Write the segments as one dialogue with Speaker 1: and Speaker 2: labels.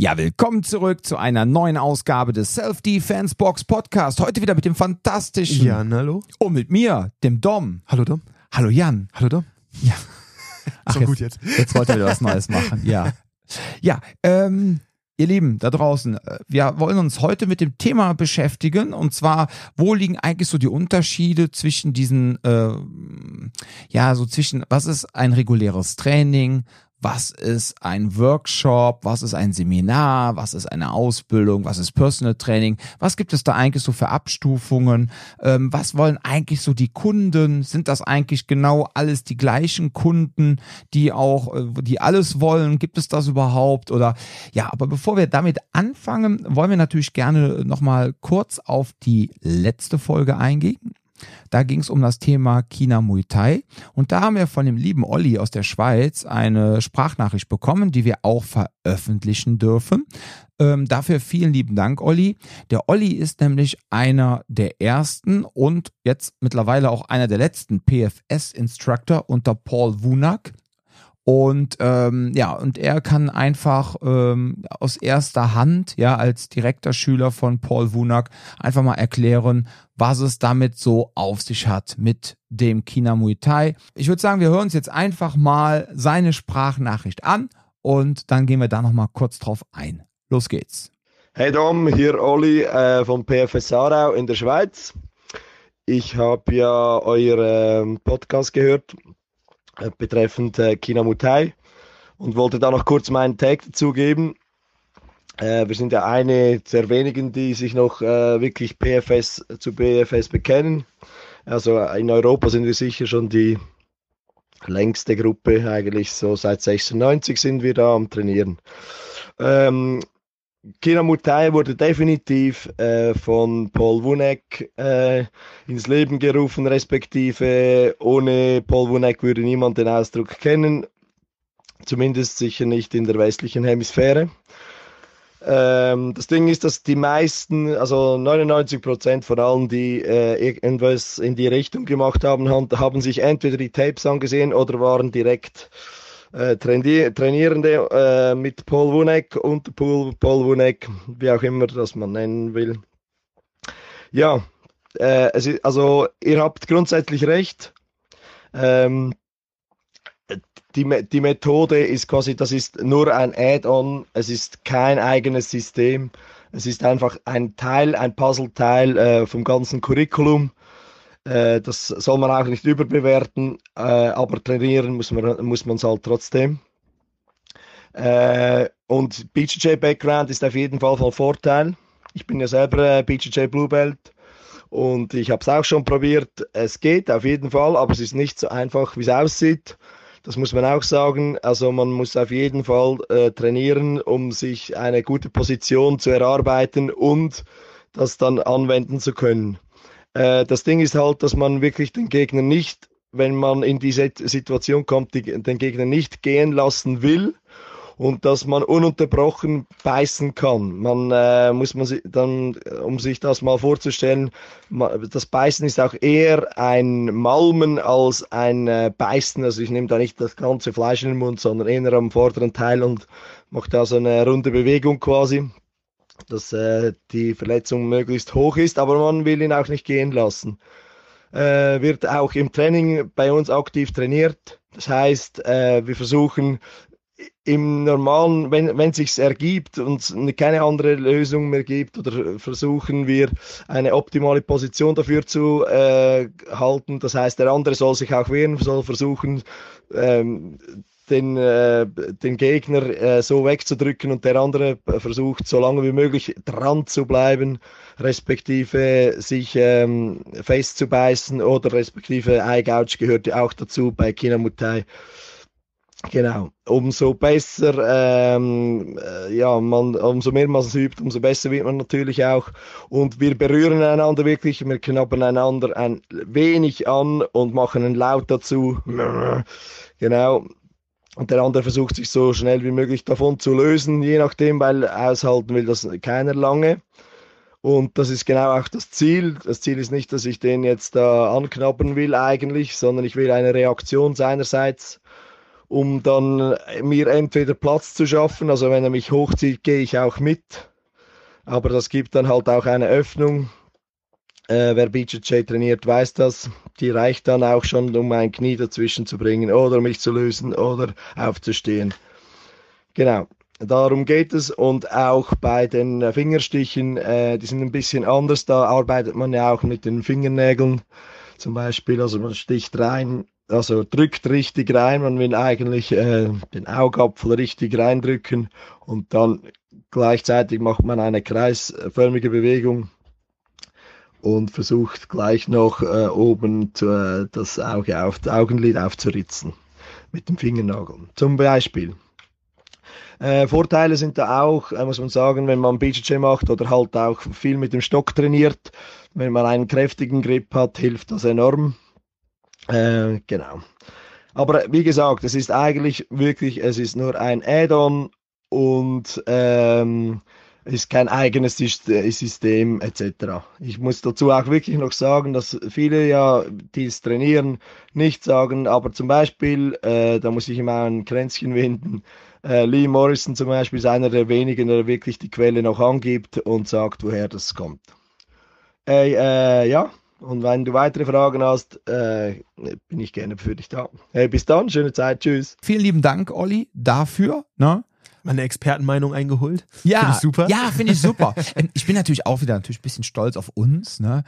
Speaker 1: Ja, willkommen zurück zu einer neuen Ausgabe des Self-Defense Box Podcast. Heute wieder mit dem fantastischen
Speaker 2: Jan, hallo.
Speaker 1: und mit mir, dem Dom.
Speaker 2: Hallo Dom.
Speaker 1: Hallo Jan.
Speaker 2: Hallo Dom.
Speaker 1: Ja. Ach,
Speaker 2: So gut jetzt.
Speaker 1: Jetzt wollte wieder was Neues machen. Ja. Ja, ähm, ihr Lieben da draußen, äh, wir wollen uns heute mit dem Thema beschäftigen und zwar, wo liegen eigentlich so die Unterschiede zwischen diesen, äh, ja, so zwischen, was ist ein reguläres Training, was ist ein Workshop, was ist ein Seminar, was ist eine Ausbildung, was ist Personal Training, was gibt es da eigentlich so für Abstufungen, ähm, was wollen eigentlich so die Kunden, sind das eigentlich genau alles die gleichen Kunden, die auch, äh, die alles wollen, gibt es das überhaupt? Oder ja, aber bevor wir damit anfangen, wollen wir natürlich gerne nochmal kurz auf die letzte Folge eingehen. Da ging es um das Thema China Muay Thai und da haben wir von dem lieben Olli aus der Schweiz eine Sprachnachricht bekommen, die wir auch veröffentlichen dürfen. Ähm, dafür vielen lieben Dank, Olli. Der Olli ist nämlich einer der ersten und jetzt mittlerweile auch einer der letzten PFS-Instructor unter Paul Wunak. Und ähm, ja, und er kann einfach ähm, aus erster Hand, ja, als direkter Schüler von Paul Wunak, einfach mal erklären, was es damit so auf sich hat mit dem China Muay Thai. Ich würde sagen, wir hören uns jetzt einfach mal seine Sprachnachricht an und dann gehen wir da nochmal kurz drauf ein. Los geht's.
Speaker 3: Hey Dom, hier Olli äh, vom PFS Aarau in der Schweiz. Ich habe ja euren Podcast gehört betreffend äh, China Muay und wollte da noch kurz meinen Tag dazu geben. Äh, wir sind ja eine der wenigen, die sich noch äh, wirklich PFS zu BFS bekennen. Also in Europa sind wir sicher schon die längste Gruppe, eigentlich so seit 96 sind wir da am Trainieren. Ähm, Kina Mutai wurde definitiv äh, von Paul Wunek äh, ins Leben gerufen, respektive ohne Paul Wunek würde niemand den Ausdruck kennen, zumindest sicher nicht in der westlichen Hemisphäre. Ähm, das Ding ist, dass die meisten, also 99 Prozent von allen, die äh, irgendwas in die Richtung gemacht haben, haben sich entweder die Tapes angesehen oder waren direkt äh, Traini Trainierende äh, mit Paul Wunek und Paul, Wunek, wie auch immer das man nennen will. Ja, äh, ist, also ihr habt grundsätzlich recht. Ähm, die, die Methode ist quasi, das ist nur ein Add-on, es ist kein eigenes System. Es ist einfach ein Teil, ein Puzzleteil äh, vom ganzen Curriculum. Äh, das soll man auch nicht überbewerten, äh, aber trainieren muss man muss es halt trotzdem. Äh, und BJJ-Background ist auf jeden Fall von Vorteil. Ich bin ja selber BJJ Blue Belt und ich habe es auch schon probiert. Es geht auf jeden Fall, aber es ist nicht so einfach, wie es aussieht. Das muss man auch sagen. Also man muss auf jeden Fall äh, trainieren, um sich eine gute Position zu erarbeiten und das dann anwenden zu können. Äh, das Ding ist halt, dass man wirklich den Gegner nicht, wenn man in diese Situation kommt, die, den Gegner nicht gehen lassen will und dass man ununterbrochen beißen kann. Man äh, muss man sich dann, um sich das mal vorzustellen, das Beißen ist auch eher ein Malmen als ein äh, Beißen. Also ich nehme da nicht das ganze Fleisch in den Mund, sondern eher am vorderen Teil und mache da so eine runde Bewegung quasi, dass äh, die Verletzung möglichst hoch ist, aber man will ihn auch nicht gehen lassen. Äh, wird auch im Training bei uns aktiv trainiert. Das heißt, äh, wir versuchen im normalen, wenn wenn sich's ergibt und keine andere Lösung mehr gibt, oder versuchen wir eine optimale Position dafür zu äh, halten. Das heißt, der andere soll sich auch wehren, soll versuchen ähm, den, äh, den Gegner äh, so wegzudrücken und der andere versucht so lange wie möglich dran zu bleiben, respektive sich ähm, festzubeißen oder respektive Gouge gehört auch dazu bei Kinamutai. Genau, umso besser, ähm, äh, ja, man, umso mehr man es übt, umso besser wird man natürlich auch. Und wir berühren einander wirklich, wir knappen einander ein wenig an und machen einen Laut dazu. Genau. Und der andere versucht sich so schnell wie möglich davon zu lösen, je nachdem, weil aushalten will das keiner lange. Und das ist genau auch das Ziel. Das Ziel ist nicht, dass ich den jetzt da anknappen will eigentlich, sondern ich will eine Reaktion seinerseits um dann mir entweder Platz zu schaffen, also wenn er mich hochzieht, gehe ich auch mit, aber das gibt dann halt auch eine Öffnung. Äh, wer BJJ trainiert, weiß das. Die reicht dann auch schon, um ein Knie dazwischen zu bringen oder mich zu lösen oder aufzustehen. Genau. Darum geht es und auch bei den Fingerstichen, äh, die sind ein bisschen anders. Da arbeitet man ja auch mit den Fingernägeln zum Beispiel. Also man sticht rein, also drückt richtig rein. Man will eigentlich äh, den Augapfel richtig reindrücken und dann gleichzeitig macht man eine kreisförmige Bewegung und versucht gleich noch äh, oben zu, äh, das Auge auf, Augenlid aufzuritzen mit dem Fingernagel. Zum Beispiel. Äh, Vorteile sind da auch, äh, muss man sagen, wenn man BJJ macht oder halt auch viel mit dem Stock trainiert. Wenn man einen kräftigen Grip hat, hilft das enorm. Äh, genau. Aber wie gesagt, es ist eigentlich wirklich, es ist nur ein Add-on und ähm, ist kein eigenes System etc. Ich muss dazu auch wirklich noch sagen, dass viele ja, die es trainieren, nicht sagen, aber zum Beispiel, äh, da muss ich immer ein Kränzchen winden, äh, Lee Morrison zum Beispiel ist einer der wenigen, der wirklich die Quelle noch angibt und sagt, woher das kommt. Äh, äh, ja, und wenn du weitere Fragen hast, äh, bin ich gerne für dich da. Hey, bis dann, schöne Zeit, tschüss.
Speaker 1: Vielen lieben Dank, Olli, dafür. Ne?
Speaker 2: Meine Expertenmeinung eingeholt.
Speaker 1: Ja, finde ich super. Ja, finde ich super. Ähm, ich bin natürlich auch wieder natürlich ein bisschen stolz auf uns, ne?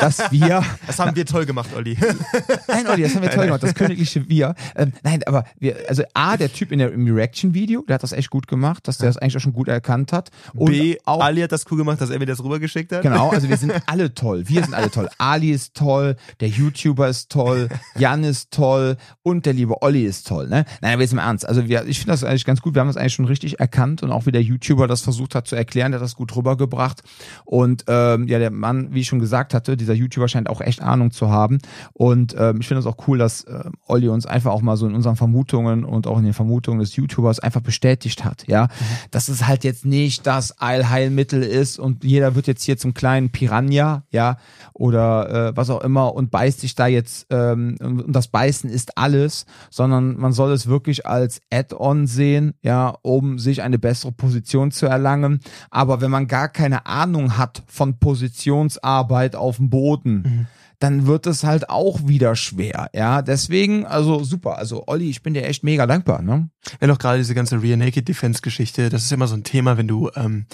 Speaker 1: dass wir.
Speaker 2: Das haben wir toll gemacht, Olli.
Speaker 1: Nein, Olli, das haben wir toll gemacht, das königliche Wir. Ähm, nein, aber wir, also A, der Typ in der, im Reaction-Video, der hat das echt gut gemacht, dass der das eigentlich auch schon gut erkannt hat.
Speaker 2: Und B, auch, Ali hat das cool gemacht, dass er mir das rübergeschickt hat.
Speaker 1: Genau, also wir sind alle toll. Wir sind alle toll. Ali ist toll, der YouTuber ist toll, Jan ist toll und der liebe Olli ist toll, ne? Nein, aber jetzt im Ernst. Also wir, ich finde das eigentlich ganz gut. Wir haben das eigentlich schon richtig erkannt und auch wie der YouTuber das versucht hat zu erklären, der hat das gut rübergebracht. Und ähm, ja, der Mann, wie ich schon gesagt hatte, dieser YouTuber scheint auch echt Ahnung zu haben. Und ähm, ich finde es auch cool, dass äh, Olli uns einfach auch mal so in unseren Vermutungen und auch in den Vermutungen des YouTubers einfach bestätigt hat, ja, mhm. dass es halt jetzt nicht das Allheilmittel ist und jeder wird jetzt hier zum kleinen Piranha, ja, oder äh, was auch immer und beißt sich da jetzt ähm, und das Beißen ist alles, sondern man soll es wirklich als Add-on sehen, ja, um sich eine bessere Position zu erlangen. Aber wenn man gar keine Ahnung hat von Positionsarbeit auf dem Boden, mhm. dann wird es halt auch wieder schwer. Ja, deswegen, also super. Also Olli, ich bin dir echt mega dankbar. Ne?
Speaker 2: Ja, noch gerade diese ganze Rear Naked Defense Geschichte, das ist immer so ein Thema, wenn du, ähm,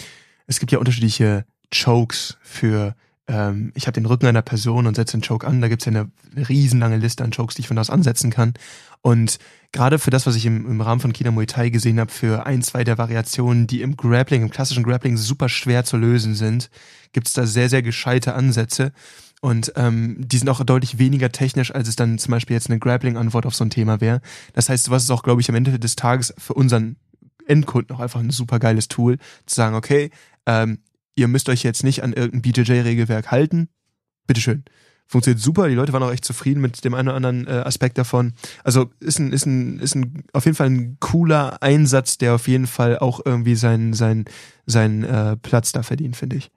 Speaker 2: es gibt ja unterschiedliche Chokes für ähm, ich habe den Rücken einer Person und setze den Choke an. Da gibt's ja eine riesenlange Liste an Chokes, die ich von da aus ansetzen kann. Und gerade für das, was ich im, im Rahmen von Kina Muay Thai gesehen habe, für ein, zwei der Variationen, die im Grappling, im klassischen Grappling super schwer zu lösen sind, gibt's da sehr, sehr gescheite Ansätze. Und ähm, die sind auch deutlich weniger technisch, als es dann zum Beispiel jetzt eine Grappling-Antwort auf so ein Thema wäre. Das heißt, was ist auch, glaube ich, am Ende des Tages für unseren Endkunden auch einfach ein super geiles Tool, zu sagen, okay, ähm, ihr müsst euch jetzt nicht an irgendein BJJ-Regelwerk halten. Bitteschön funktioniert super. Die Leute waren auch echt zufrieden mit dem einen oder anderen äh, Aspekt davon. Also ist ein, ist ein, ist ein auf jeden Fall ein cooler Einsatz, der auf jeden Fall auch irgendwie seinen, seinen, seinen äh, Platz da verdient, finde ich.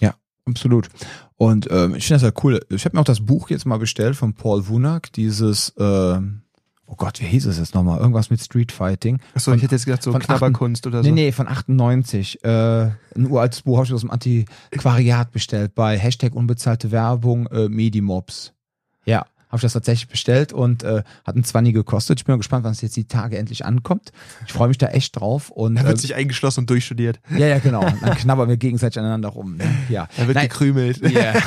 Speaker 1: Ja, absolut. Und ähm, ich finde das ja cool. Ich habe mir auch das Buch jetzt mal bestellt von Paul Wunak, dieses äh, oh Gott, wie hieß es jetzt nochmal? Irgendwas mit Street Fighting.
Speaker 2: Achso, ich hätte jetzt gedacht, so Knabberkunst oder so.
Speaker 1: Nee, nee, von 98. Äh, ein uraltes Buch habe ich aus dem Antiquariat bestellt bei Hashtag unbezahlte Werbung äh, Medimobs. Ja habe ich das tatsächlich bestellt und äh, hat ein Zwanni gekostet. Ich bin mal gespannt, wann es jetzt die Tage endlich ankommt. Ich freue mich da echt drauf. Und,
Speaker 2: er wird äh, sich eingeschlossen und durchstudiert.
Speaker 1: Ja, ja, genau. Und dann knabbern wir gegenseitig aneinander rum. Ne? Ja.
Speaker 2: Er wird Nein. gekrümelt. Yeah.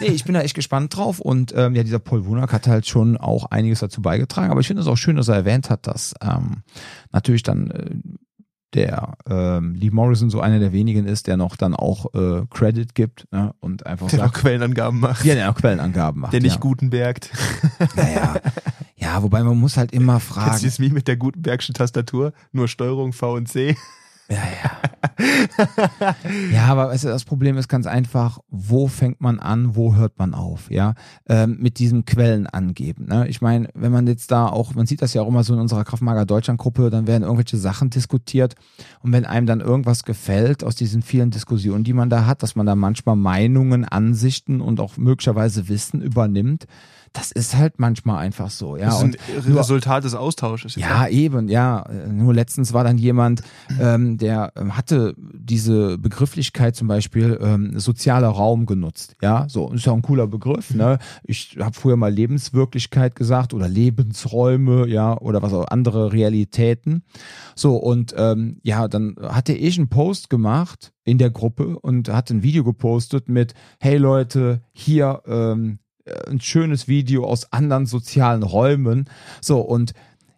Speaker 1: nee, ich bin da echt gespannt drauf und ähm, ja, dieser Paul Wunak hat halt schon auch einiges dazu beigetragen. Aber ich finde es auch schön, dass er erwähnt hat, dass ähm, natürlich dann äh, der ähm, Lee Morrison so einer der wenigen ist, der noch dann auch äh, Credit gibt ne, und einfach
Speaker 2: der sagt, noch Quellenangaben macht.
Speaker 1: Ja, der noch Quellenangaben macht.
Speaker 2: Der nicht
Speaker 1: ja.
Speaker 2: Gutenbergt.
Speaker 1: Naja. Ja, wobei man muss halt immer fragen.
Speaker 2: Du das wie mit der Gutenbergschen Tastatur? Nur Steuerung V und C.
Speaker 1: Ja, ja. ja, aber weißt du, das Problem ist ganz einfach, wo fängt man an, wo hört man auf, ja, ähm, mit diesem Quellen angeben. Ne? Ich meine, wenn man jetzt da auch, man sieht das ja auch immer so in unserer Kraftmager Deutschland Gruppe, dann werden irgendwelche Sachen diskutiert und wenn einem dann irgendwas gefällt aus diesen vielen Diskussionen, die man da hat, dass man da manchmal Meinungen, Ansichten und auch möglicherweise Wissen übernimmt, das ist halt manchmal einfach so, ja.
Speaker 2: Das ist
Speaker 1: Und
Speaker 2: ein
Speaker 1: nur-
Speaker 2: Resultat des Austausches.
Speaker 1: ja, eben, ja. Nur letztens war dann jemand, ähm, der ähm, hatte diese Begrifflichkeit zum Beispiel ähm, sozialer Raum genutzt. Ja, so ist ja ein cooler Begriff. Ne? Ich habe früher mal Lebenswirklichkeit gesagt oder Lebensräume, ja, oder was auch andere Realitäten. So und ähm, ja, dann hatte ich einen Post gemacht in der Gruppe und hatte ein Video gepostet mit, hey Leute, hier ähm, äh, ein schönes Video aus anderen sozialen Räumen. So und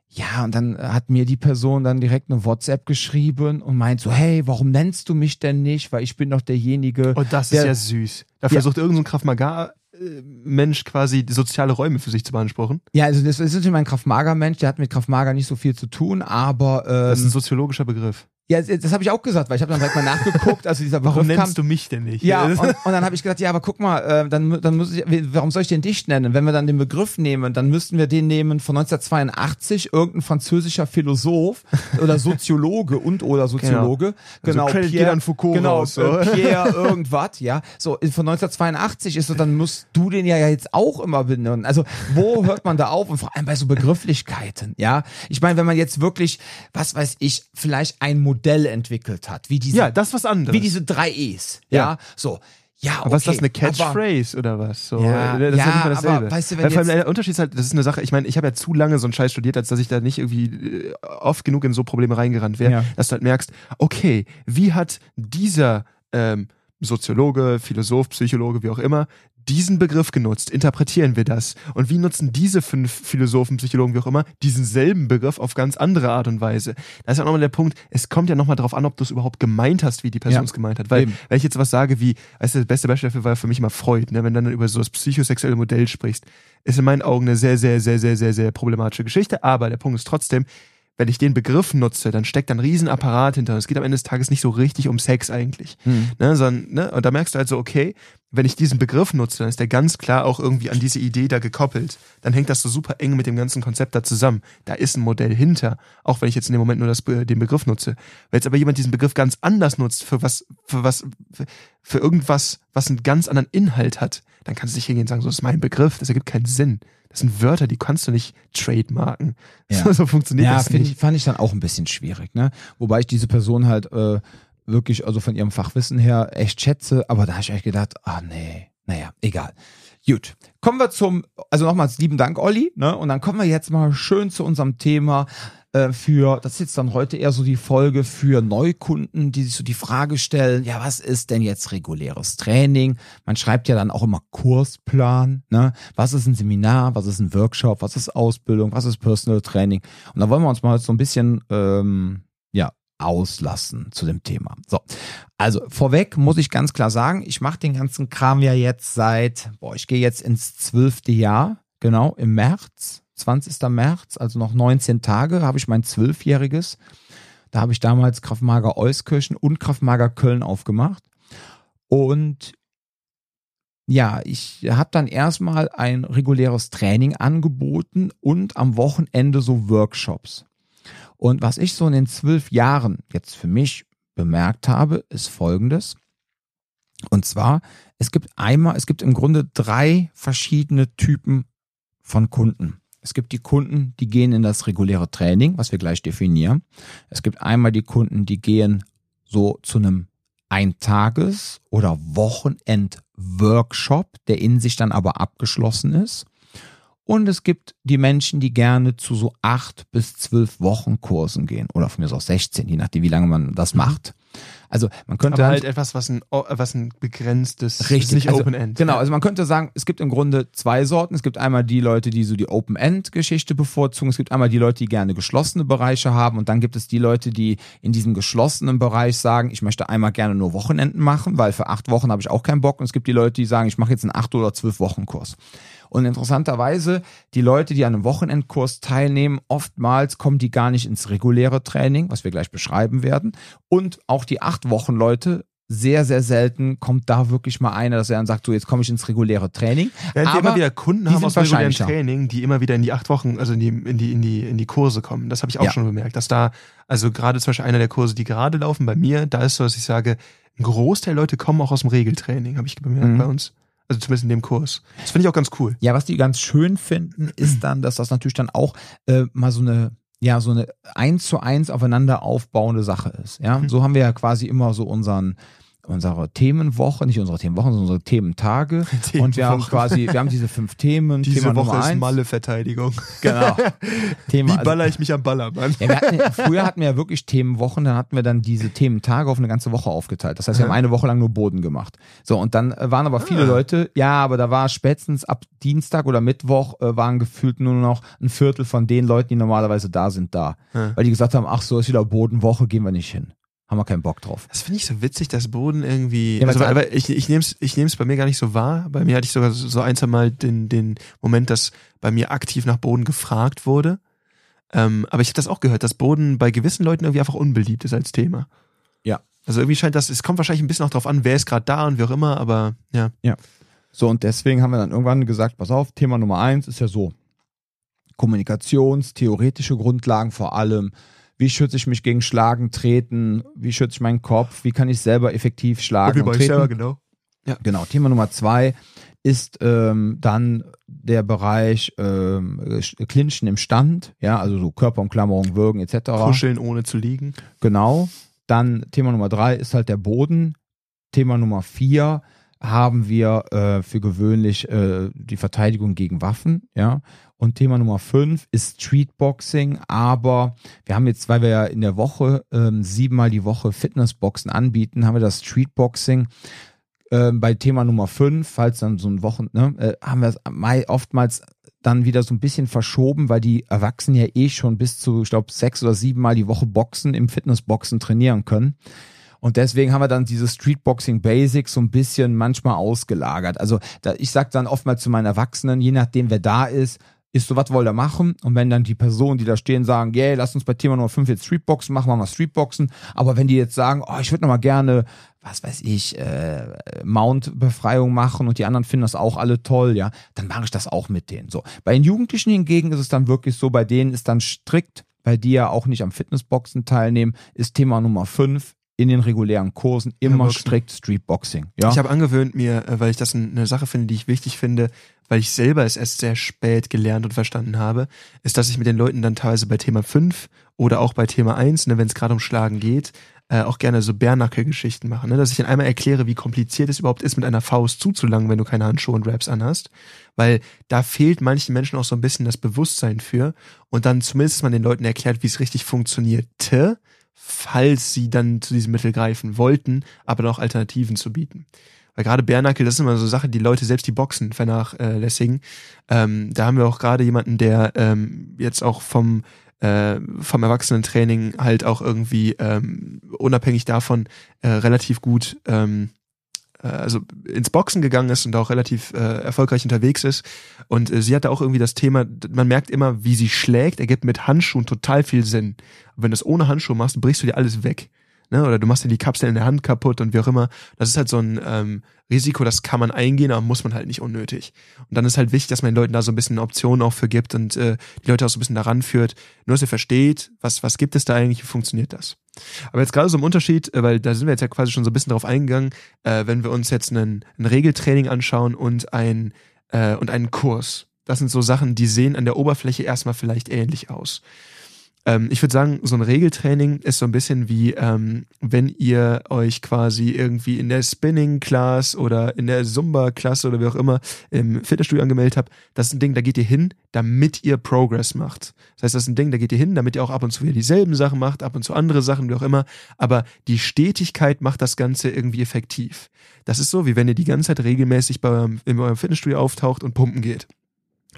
Speaker 1: ja, und dann hat mir die Person dann direkt eine WhatsApp geschrieben und meint so, hey, warum nennst du mich denn nicht? Weil ich bin doch derjenige.
Speaker 2: Und das
Speaker 1: der-
Speaker 2: ist ja süß. Da
Speaker 1: Ja.
Speaker 2: versucht irgendein so äh, Mensch quasi die soziale Räume für sich zu beanspruchen.
Speaker 1: Ja, also das ist natürlich mein Kraft-Mager-Mensch, der hat mit Kraft-Mager nicht so viel zu tun, aber
Speaker 2: Das ist ein
Speaker 1: ähm,
Speaker 2: soziologischer Begriff.
Speaker 1: Ja, das, habe ich auch gesagt, weil ich habe dann direkt mal nachgeguckt, also dieser Begriff
Speaker 2: Warum
Speaker 1: kam.
Speaker 2: nennst du mich denn nicht?
Speaker 1: Ja, und, und dann habe ich gedacht, ja, aber guck mal, äh, dann, dann muss ich, warum soll ich den dich nennen? Wenn wir dann den Begriff nehmen, dann müssten wir den nehmen von 1982, irgendein französischer Philosoph oder Soziologe und oder Soziologe.
Speaker 2: Also
Speaker 1: Genau,
Speaker 2: Credit geht an Foucault
Speaker 1: genau,
Speaker 2: raus, so.
Speaker 1: äh, Pierre irgendwas, ja. So, von 1982 ist so, dann musst du den ja jetzt auch immer benennen. Also, wo hört man da auf? Und vor allem bei so Begrifflichkeiten, ja. Ich meine, wenn man jetzt wirklich, was weiß ich, vielleicht ein Modell entwickelt hat, wie diese
Speaker 2: ja, das ist was anderes.
Speaker 1: wie diese drei E's. Ja,
Speaker 2: Ja.
Speaker 1: so. Ja, okay.
Speaker 2: Aber was ist das, eine
Speaker 1: aber-
Speaker 2: Catchphrase oder was? So,
Speaker 1: Ja,
Speaker 2: das ist
Speaker 1: ja,
Speaker 2: ja nicht mal
Speaker 1: aber
Speaker 2: dasselbe.
Speaker 1: weißt du, wenn
Speaker 2: vor allem
Speaker 1: jetzt-
Speaker 2: der Unterschied ist halt, das ist eine Sache, ich meine, ich habe ja zu lange so einen Scheiß studiert, als dass ich da nicht irgendwie äh, oft genug in so Probleme reingerannt wäre,
Speaker 1: Ja.
Speaker 2: dass du halt merkst, okay, wie hat dieser ähm, Soziologe, Philosoph, Psychologe, wie auch immer, diesen Begriff genutzt? Interpretieren wir das? Und wie nutzen diese fünf Philosophen, Psychologen, wie auch immer, diesen selben Begriff auf ganz andere Art und Weise? Da ist ja auch nochmal der Punkt, es kommt ja nochmal drauf an, ob du es überhaupt gemeint hast, wie die Person
Speaker 1: Ja.
Speaker 2: es gemeint hat. Weil,
Speaker 1: Eben.
Speaker 2: wenn ich jetzt was sage wie, weißt du, das beste Beispiel dafür war für mich immer Freud, ne? wenn du dann über so das psychosexuelle Modell sprichst, ist in meinen Augen eine sehr, sehr, sehr, sehr, sehr, sehr problematische Geschichte. Aber der Punkt ist trotzdem, wenn ich den Begriff nutze, dann steckt da ein Riesenapparat hinter. Und es geht am Ende des Tages nicht so richtig um Sex eigentlich.
Speaker 1: Hm.
Speaker 2: Ne, sondern, ne, und da merkst du halt so, okay, wenn ich diesen Begriff nutze, dann ist der ganz klar auch irgendwie an diese Idee da gekoppelt. Dann hängt das so super eng mit dem ganzen Konzept da zusammen. Da ist ein Modell hinter, auch wenn ich jetzt in dem Moment nur das, Be- den Begriff nutze. Wenn jetzt aber jemand diesen Begriff ganz anders nutzt, für was, für was, für, irgendwas, was einen ganz anderen Inhalt hat, dann kannst du nicht hingehen und sagen, so ist mein Begriff, das ergibt keinen Sinn. Das sind Wörter, die kannst du nicht trademarken.
Speaker 1: Ja.
Speaker 2: So, so funktioniert
Speaker 1: Ja,
Speaker 2: das nicht.
Speaker 1: ich- fand ich dann auch ein bisschen schwierig, ne? Wobei ich diese Person halt äh, wirklich, also von ihrem Fachwissen her, echt schätze, aber da habe ich echt gedacht, ah nee, naja, egal. Gut, kommen wir zum, also nochmals lieben Dank, Olli, ne? Und dann kommen wir jetzt mal schön zu unserem Thema äh, für, das ist jetzt dann heute eher so die Folge für Neukunden, die sich so die Frage stellen, ja, was ist denn jetzt reguläres Training? Man schreibt ja dann auch immer Kursplan, ne? Was ist ein Seminar, was ist ein Workshop, was ist Ausbildung, was ist Personal Training? Und da wollen wir uns mal so ein bisschen, ähm, ja, auslassen zu dem Thema. So, also vorweg muss ich ganz klar sagen, ich mache den ganzen Kram ja jetzt seit, boah, ich gehe jetzt ins zwölfte Jahr, genau, im März, 20. März, also noch 19 Tage, habe ich mein zwölfjähriges. Da habe ich damals Kraftmager Euskirchen und Kraftmager Köln aufgemacht. Und ja, ich habe dann erstmal ein reguläres Training angeboten und am Wochenende so Workshops. Und was ich so in den zwölf Jahren jetzt für mich bemerkt habe, ist folgendes. Und zwar, es gibt einmal, es gibt im Grunde drei verschiedene Typen von Kunden. Es gibt die Kunden, die gehen in das reguläre Training, was wir gleich definieren. Es gibt einmal die Kunden, die gehen so zu einem Eintages- oder Wochenend-Workshop, der in sich dann aber abgeschlossen ist. Und es gibt die Menschen, die gerne zu so acht bis zwölf Wochen Kursen gehen oder von mir aus auch 16, je nachdem, wie lange man das macht. Also man könnte
Speaker 2: Aber halt etwas, was ein, was ein begrenztes,
Speaker 1: Richtig,
Speaker 2: nicht
Speaker 1: also,
Speaker 2: Open End.
Speaker 1: Genau, also man könnte sagen, es gibt im Grunde zwei Sorten. Es gibt einmal die Leute, die so die Open-End-Geschichte bevorzugen. Es gibt einmal die Leute, die gerne geschlossene Bereiche haben. Und dann gibt es die Leute, die in diesem geschlossenen Bereich sagen, ich möchte einmal gerne nur Wochenenden machen, weil für acht Wochen habe ich auch keinen Bock. Und es gibt die Leute, die sagen, ich mache jetzt einen acht oder zwölf Wochen Kurs. Und interessanterweise, die Leute, die an einem Wochenendkurs teilnehmen, oftmals kommen die gar nicht ins reguläre Training, was wir gleich beschreiben werden. Und auch die acht Wochen Leute, sehr, sehr selten kommt da wirklich mal einer, dass er dann sagt, so jetzt komme ich ins reguläre Training.
Speaker 2: Während wir
Speaker 1: Aber
Speaker 2: immer wieder Kunden haben aus regulären. Training, die immer wieder in die acht Wochen, also in die, in die, in die, in die Kurse kommen. Das habe ich auch
Speaker 1: Ja.
Speaker 2: schon bemerkt, dass da, also gerade zum Beispiel einer der Kurse, die gerade laufen bei mir, da ist so, dass ich sage, ein Großteil der Leute kommen auch aus dem Regeltraining, habe ich bemerkt
Speaker 1: Mhm.
Speaker 2: bei uns. Also zumindest in dem Kurs. Das finde ich auch ganz cool.
Speaker 1: Ja, was die ganz schön finden, ist dann, dass das natürlich dann auch äh, mal so eine ja, so eine eins zu eins aufeinander aufbauende Sache ist. Ja,
Speaker 2: Mhm.
Speaker 1: so haben wir ja quasi immer so unseren, unsere Themenwoche, nicht unsere Themenwochen, sondern unsere Thementage. Und wir haben
Speaker 2: Themenwoche.
Speaker 1: quasi, wir haben diese fünf Themen.
Speaker 2: Diese
Speaker 1: Thema
Speaker 2: Woche
Speaker 1: Nummer
Speaker 2: ist. Malle-Verteidigung.
Speaker 1: Genau. Thema,
Speaker 2: Wie
Speaker 1: also-
Speaker 2: baller ich mich am Ballermann?
Speaker 1: ja, hatten, früher hatten wir ja wirklich Themenwochen, dann hatten wir dann diese Thementage auf eine ganze Woche aufgeteilt. Das heißt, wir haben eine Woche lang nur Boden gemacht. So, und dann äh, waren aber viele
Speaker 2: Ah.
Speaker 1: Leute, ja, aber da war spätestens ab Dienstag oder Mittwoch äh, waren gefühlt nur noch ein Viertel von den Leuten, die normalerweise da sind, da.
Speaker 2: Ja.
Speaker 1: Weil die gesagt haben, ach so, ist wieder Bodenwoche, gehen wir nicht hin. Haben wir keinen Bock drauf.
Speaker 2: Das finde ich so witzig, dass Boden irgendwie.
Speaker 1: Ja,
Speaker 2: also, weil, weil ich ich nehme es ich nehm's bei mir gar nicht so wahr. Bei mir hatte ich sogar so ein, zwei Mal den, den Moment, dass bei mir aktiv nach Boden gefragt wurde. Ähm, aber ich habe das auch gehört, dass Boden bei gewissen Leuten irgendwie einfach unbeliebt ist als Thema.
Speaker 1: Ja.
Speaker 2: Also irgendwie scheint das, es kommt wahrscheinlich ein bisschen auch drauf an, wer ist gerade da und wie auch immer, aber ja.
Speaker 1: So, und deswegen haben wir dann irgendwann gesagt, pass auf, Thema Nummer eins ist ja so. Kommunikationstheoretische Grundlagen vor allem. Wie schütze ich mich gegen Schlagen, Treten? Wie schütze ich meinen Kopf? Wie kann ich selber effektiv schlagen und, treten?
Speaker 2: genau.
Speaker 1: Genau. Thema Nummer zwei ist ähm, dann der Bereich ähm, Clinchen im Stand, ja, also so Körperumklammerung, Würgen etc.
Speaker 2: Kuscheln ohne zu liegen.
Speaker 1: Genau. Dann Thema Nummer drei ist halt der Boden. Thema Nummer vier haben wir äh, für gewöhnlich äh, die Verteidigung gegen Waffen, ja. Und Thema Nummer fünf ist Streetboxing, aber wir haben jetzt, weil wir ja in der Woche ähm, siebenmal die Woche Fitnessboxen anbieten, haben wir das Streetboxing ähm, bei Thema Nummer fünf, falls dann so ein Wochen, ne, äh, haben wir es oftmals dann wieder so ein bisschen verschoben, weil die Erwachsenen ja eh schon bis zu, ich glaube, sechs oder sieben Mal die Woche Boxen im Fitnessboxen trainieren können. Und deswegen haben wir dann diese Streetboxing Basics so ein bisschen manchmal ausgelagert. Also da, ich sag dann oftmals zu meinen Erwachsenen, je nachdem wer da ist, ist so, was wollt ihr machen? Und wenn dann die Personen, die da stehen, sagen, yeah, lass uns bei Thema Nummer 5 jetzt Streetboxen machen, machen wir Streetboxen. Aber wenn die jetzt sagen, oh, ich würde noch mal gerne, was weiß ich, äh, Mount-Befreiung machen und die anderen finden das auch alle toll, ja, dann mache ich das auch mit denen. So. Bei den Jugendlichen hingegen ist es dann wirklich so, bei denen ist dann strikt, weil die ja auch nicht am Fitnessboxen teilnehmen, ist Thema Nummer 5 in den regulären Kursen immer strikt Streetboxing. Ja.
Speaker 2: Ich habe angewöhnt mir, äh, weil ich das ein- eine Sache finde, die ich wichtig finde, weil ich selber es erst sehr spät gelernt und verstanden habe, ist, dass ich mit den Leuten dann teilweise bei Thema 5 oder auch bei Thema 1, ne, wenn es gerade um Schlagen geht, äh, auch gerne so Bärnackel-Geschichten mache. Ne? Dass ich ihnen einmal erkläre, wie kompliziert es überhaupt ist, mit einer Faust zuzulangen, wenn du keine Handschuhe und Raps anhast. Weil da fehlt manchen Menschen auch so ein bisschen das Bewusstsein für. Und dann zumindest mal den Leuten erklärt, wie es richtig funktionierte, falls sie dann zu diesem Mittel greifen wollten, aber noch Alternativen zu bieten. Weil gerade Bärnackel, das ist immer so Sache, die Leute selbst die Boxen vernachlässigen. Ähm, da haben wir auch gerade jemanden, der ähm, jetzt auch vom äh, vom Erwachsenentraining halt auch irgendwie ähm, unabhängig davon äh, relativ gut ähm, äh, also ins Boxen gegangen ist und auch relativ äh, erfolgreich unterwegs ist. Und äh, sie hatte auch irgendwie das Thema, man merkt immer, wie sie schlägt, ergibt mit Handschuhen total viel Sinn. Wenn du es ohne Handschuhe machst, brichst du dir alles weg. Ne? Oder du machst dir die Kapsel in der Hand kaputt und wie auch immer. Das ist halt so ein ähm, Risiko, das kann man eingehen, aber muss man halt nicht unnötig. Und dann ist halt wichtig, dass man den Leuten da so ein bisschen Optionen auch für gibt und äh, die Leute auch so ein bisschen daran führt, nur dass ihr versteht, was, was gibt es da eigentlich, wie funktioniert das. Aber jetzt gerade so im Unterschied, äh, weil da sind wir jetzt ja quasi schon so ein bisschen drauf eingegangen, äh, wenn wir uns jetzt einen, ein Regeltraining anschauen und ein äh, und einen Kurs. Das sind so Sachen, die sehen an der Oberfläche erstmal vielleicht ähnlich aus. Ähm, ich würde sagen, so ein Regeltraining ist so ein bisschen wie, ähm, wenn ihr euch quasi irgendwie in der Spinning-Class oder in der Zumba-Klasse oder wie auch immer im Fitnessstudio angemeldet habt. Das ist ein Ding, da geht ihr hin, damit ihr Progress macht. Das heißt, das ist ein Ding, da geht ihr hin, damit ihr auch ab und zu wieder dieselben Sachen macht, ab und zu andere Sachen, wie auch immer. Aber die Stetigkeit macht das Ganze irgendwie effektiv. Das ist so, wie wenn ihr die ganze Zeit regelmäßig bei in eurem Fitnessstudio auftaucht und pumpen geht.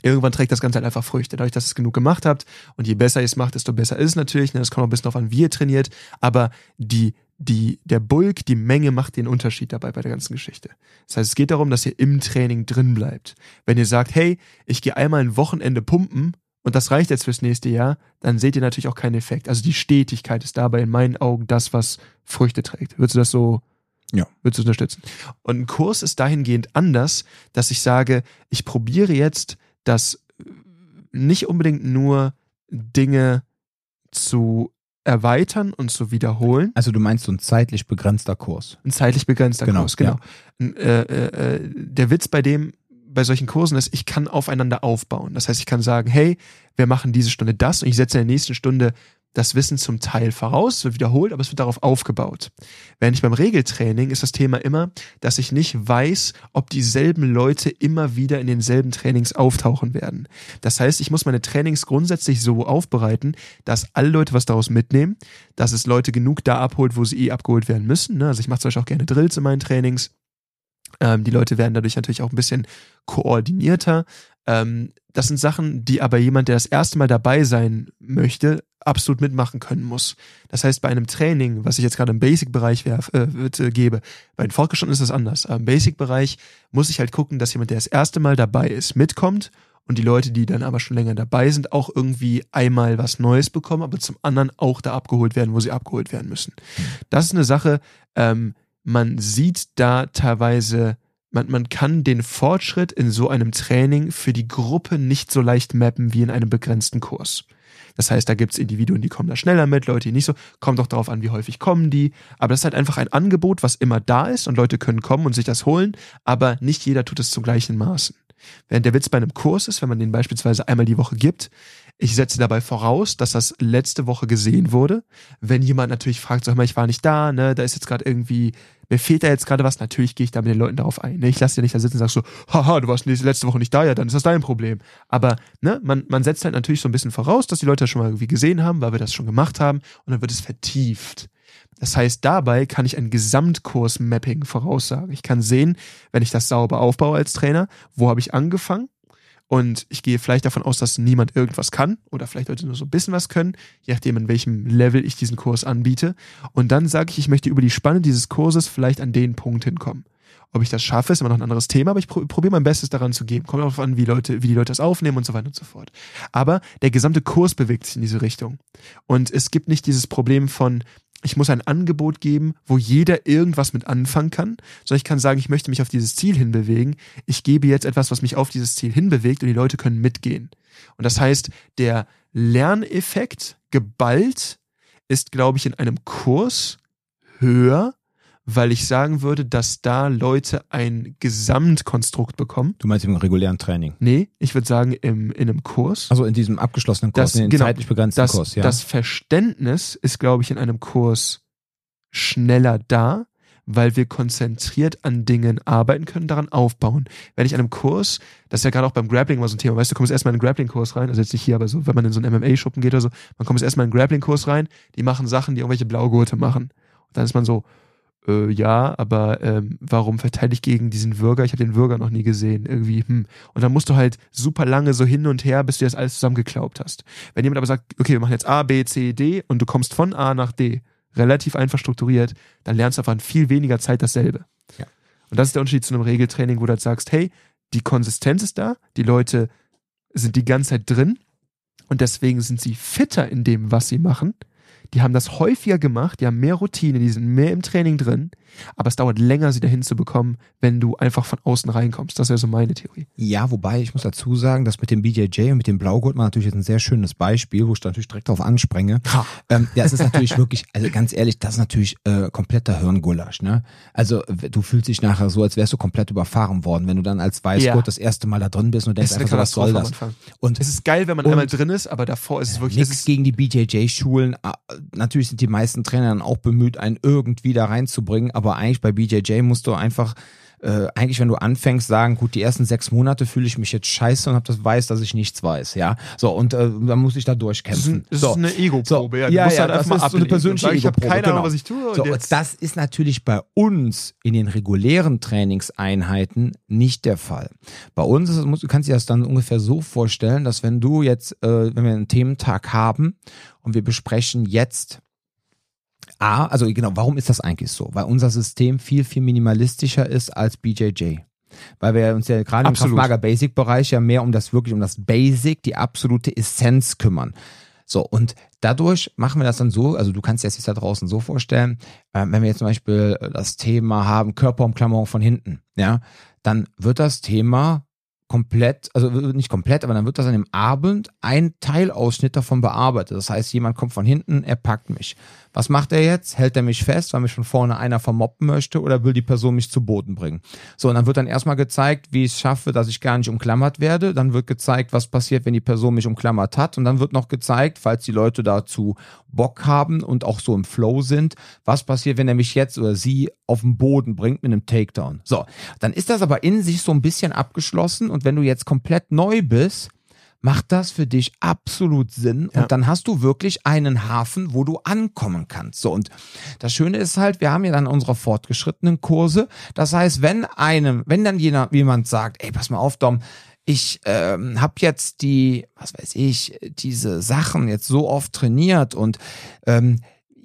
Speaker 2: Irgendwann trägt das Ganze halt einfach Früchte, dadurch, dass ihr es genug gemacht habt. Und je besser ihr es macht, desto besser ist es natürlich. Ne? Das kommt auch ein bisschen darauf an, wie ihr trainiert. Aber die, die, der Bulk, die Menge macht den Unterschied dabei bei der ganzen Geschichte. Das heißt, es geht darum, dass ihr im Training drin bleibt. Wenn ihr sagt, hey, ich gehe einmal ein Wochenende pumpen und das reicht jetzt fürs nächste Jahr, dann seht ihr natürlich auch keinen Effekt. Also die Stetigkeit ist dabei in meinen Augen das, was Früchte trägt. Würdest du das so
Speaker 1: Ja.
Speaker 2: Würdest du unterstützen? Und ein Kurs ist dahingehend anders, dass ich sage, ich probiere jetzt, dass nicht unbedingt nur Dinge zu erweitern und zu wiederholen.
Speaker 1: Also du meinst so ein zeitlich begrenzter Kurs.
Speaker 2: Ein zeitlich begrenzter
Speaker 1: Genau,
Speaker 2: Kurs, genau. N- Äh, äh, äh, der Witz bei dem, bei solchen Kursen ist, ich kann aufeinander aufbauen. Das heißt, ich kann sagen, hey, wir machen diese Stunde das und ich setze in der nächsten Stunde das Wissen zum Teil voraus, wird wiederholt, aber es wird darauf aufgebaut. Während ich beim Regeltraining ist das Thema immer, dass ich nicht weiß, ob dieselben Leute immer wieder in denselben Trainings auftauchen werden. Das heißt, ich muss meine Trainings grundsätzlich so aufbereiten, dass alle Leute was daraus mitnehmen, dass es Leute genug da abholt, wo sie eh abgeholt werden müssen. ne? Also ich mache zum Beispiel auch gerne Drills in meinen Trainings. Ähm, die Leute werden dadurch natürlich auch ein bisschen koordinierter. Ähm, das sind Sachen, die aber jemand, der das erste Mal dabei sein möchte, absolut mitmachen können muss. Das heißt, bei einem Training, was ich jetzt gerade im Basic-Bereich äh, äh, gebe, bei den Fortgeschrittenen ist das anders. Aber im Basic-Bereich muss ich halt gucken, dass jemand, der das erste Mal dabei ist, mitkommt und die Leute, die dann aber schon länger dabei sind, auch irgendwie einmal was Neues bekommen, aber zum anderen auch da abgeholt werden, wo sie abgeholt werden müssen. Das ist eine Sache, ähm, man sieht da teilweise, man, man kann den Fortschritt in so einem Training für die Gruppe nicht so leicht mappen wie in einem begrenzten Kurs. Das heißt, da gibt's Individuen, die kommen da schneller mit, Leute, die nicht so. Kommt doch darauf an, wie häufig kommen die. Aber das ist halt einfach ein Angebot, was immer da ist und Leute können kommen und sich das holen, aber nicht jeder tut es zu gleichen Maßen. Während der Witz bei einem Kurs ist, wenn man den beispielsweise einmal die Woche gibt, ich setze dabei voraus, dass das letzte Woche gesehen wurde. Wenn jemand natürlich fragt, sag mal, ich war nicht da, ne, da ist jetzt gerade irgendwie, mir fehlt da jetzt gerade was, natürlich gehe ich da mit den Leuten darauf ein. Ne? Ich lasse ja nicht da sitzen und sag so, haha, du warst letzte Woche nicht da, ja, dann ist das dein Problem. Aber ne, man, man setzt halt natürlich so ein bisschen voraus, dass die Leute das schon mal irgendwie gesehen haben, weil wir das schon gemacht haben und dann wird es vertieft. Das heißt, dabei kann ich ein Gesamtkurs-Mapping voraussagen. Ich kann sehen, wenn ich das sauber aufbaue als Trainer, wo habe ich angefangen, und ich gehe vielleicht davon aus, dass niemand irgendwas kann oder vielleicht Leute nur so ein bisschen was können, je nachdem, in welchem Level ich diesen Kurs anbiete. Und dann sage ich, ich möchte über die Spanne dieses Kurses vielleicht an den Punkt hinkommen. Ob ich das schaffe, ist immer noch ein anderes Thema, aber ich pro probiere mein Bestes daran zu geben. Kommt darauf an, wie Leute, wie die Leute das aufnehmen und so weiter und so fort. Aber der gesamte Kurs bewegt sich in diese Richtung. Und es gibt nicht dieses Problem von, ich muss ein Angebot geben, wo jeder irgendwas mit anfangen kann, sondern ich kann sagen, ich möchte mich auf dieses Ziel hinbewegen. Ich gebe jetzt etwas, was mich auf dieses Ziel hinbewegt und die Leute können mitgehen. Und das heißt, der Lerneffekt geballt ist, glaube ich, in einem Kurs höher, weil ich sagen würde, dass da Leute ein Gesamtkonstrukt bekommen.
Speaker 1: Du meinst im regulären Training.
Speaker 2: Nee, ich würde sagen, im, in einem Kurs.
Speaker 1: Also in diesem abgeschlossenen Kurs,
Speaker 2: Das-
Speaker 1: in den
Speaker 2: genau,
Speaker 1: zeitlich begrenzten
Speaker 2: das,
Speaker 1: Kurs, ja.
Speaker 2: das Verständnis ist, glaube ich, in einem Kurs schneller da, weil wir konzentriert an Dingen arbeiten können, daran aufbauen. Wenn ich an einem Kurs, das ist ja gerade auch beim Grappling immer so ein Thema, weißt du, du kommst erstmal in einen Grappling-Kurs rein, also jetzt nicht hier, aber so, wenn man in so einen MMA-Schuppen geht oder so, man kommt erstmal in einen Grappling-Kurs rein, die machen Sachen, die irgendwelche Blaugurte machen. Und dann ist man so, äh, ja, aber ähm, warum verteidige ich gegen diesen Würger? Ich habe den Würger noch nie gesehen. Irgendwie, hm. Und dann musst du halt super lange so hin und her, bis du das alles zusammengeklaubt hast. Wenn jemand aber sagt, okay, wir machen jetzt A, B, C, D und du kommst von A nach D, relativ einfach strukturiert, dann lernst du einfach in viel weniger Zeit dasselbe.
Speaker 1: Ja.
Speaker 2: Und das ist der Unterschied zu einem Regeltraining, wo du halt sagst, hey, die Konsistenz ist da, die Leute sind die ganze Zeit drin und deswegen sind sie fitter in dem, was sie machen. Die haben das häufiger gemacht, die haben mehr Routine, die sind mehr im Training drin, aber es dauert länger, sie dahin zu bekommen, wenn du einfach von außen reinkommst. Das wäre so meine Theorie.
Speaker 1: Ja, wobei ich muss dazu sagen, dass mit dem BJJ und mit dem Blaugurt war natürlich jetzt ein sehr schönes Beispiel, wo ich da natürlich direkt drauf ansprenge.
Speaker 2: Ha.
Speaker 1: Ähm, ja, es ist natürlich wirklich, also ganz ehrlich, das ist natürlich äh, kompletter Hirngulasch. Ne? Also du fühlst dich nachher so, als wärst du komplett überfahren worden, wenn du dann als Weißgurt
Speaker 2: Ja.
Speaker 1: das erste Mal da drin bist und denkst einfach so, was soll das? Und
Speaker 2: Es ist geil, wenn man
Speaker 1: Und-
Speaker 2: einmal drin ist, aber davor ist es wirklich.
Speaker 1: Nichts gegen die BJJ-Schulen. Natürlich sind die meisten Trainer dann auch bemüht, einen irgendwie da reinzubringen, aber eigentlich bei BJJ musst du einfach, äh, eigentlich wenn du anfängst, sagen, gut, die ersten sechs Monate fühle ich mich jetzt scheiße und hab das weiß, dass ich nichts weiß, ja. So, und äh, dann muss ich da
Speaker 2: das ist,
Speaker 1: durchkämpfen.
Speaker 2: das
Speaker 1: so.
Speaker 2: ist eine Ego-Probe. Ja, du
Speaker 1: ja,
Speaker 2: musst
Speaker 1: ja,
Speaker 2: halt
Speaker 1: das ist so eine
Speaker 2: ablegen
Speaker 1: persönliche
Speaker 2: Ich habe keine
Speaker 1: genau.
Speaker 2: Ahnung, was ich tue.
Speaker 1: So, das ist natürlich bei uns in den regulären Trainingseinheiten nicht der Fall. Bei uns ist du kannst dir das dann ungefähr so vorstellen, dass wenn du jetzt, äh, wenn wir einen Thementag haben und wir besprechen jetzt A, also genau, warum ist das eigentlich so? Weil unser System viel, viel minimalistischer ist als BJJ. Weil wir uns ja gerade im. Kraftmager Basic Bereich ja mehr um das wirklich, um das Basic, die absolute Essenz kümmern. So, und dadurch machen wir das dann so, also du kannst dir das jetzt da draußen so vorstellen, äh, wenn wir jetzt zum Beispiel das Thema haben, Körperumklammerung von hinten, ja, dann wird das Thema komplett, also nicht komplett, aber dann wird das an dem Abend ein Teilausschnitt davon bearbeitet. Das heißt, jemand kommt von hinten, er packt mich. Was macht er jetzt? Hält er mich fest, weil mich von vorne einer vermoppen möchte oder will die Person mich zu Boden bringen? So, und dann wird dann erstmal gezeigt, wie ich es schaffe, dass ich gar nicht umklammert werde. Dann wird gezeigt, was passiert, wenn die Person mich umklammert hat. Und dann wird noch gezeigt, falls die Leute dazu Bock haben und auch so im Flow sind, was passiert, wenn er mich jetzt oder sie auf den Boden bringt mit einem Takedown. So, dann ist das aber in sich so ein bisschen abgeschlossen und wenn du jetzt komplett neu bist, macht das für dich absolut Sinn
Speaker 2: Ja.
Speaker 1: und dann hast du wirklich einen Hafen, wo du ankommen kannst. So und das Schöne ist halt, wir haben ja dann unsere fortgeschrittenen Kurse. Das heißt, wenn einem, wenn dann jener, jemand sagt, ey, pass mal auf, Dom, ich ähm, habe jetzt die, was weiß ich, diese Sachen jetzt so oft trainiert und ähm,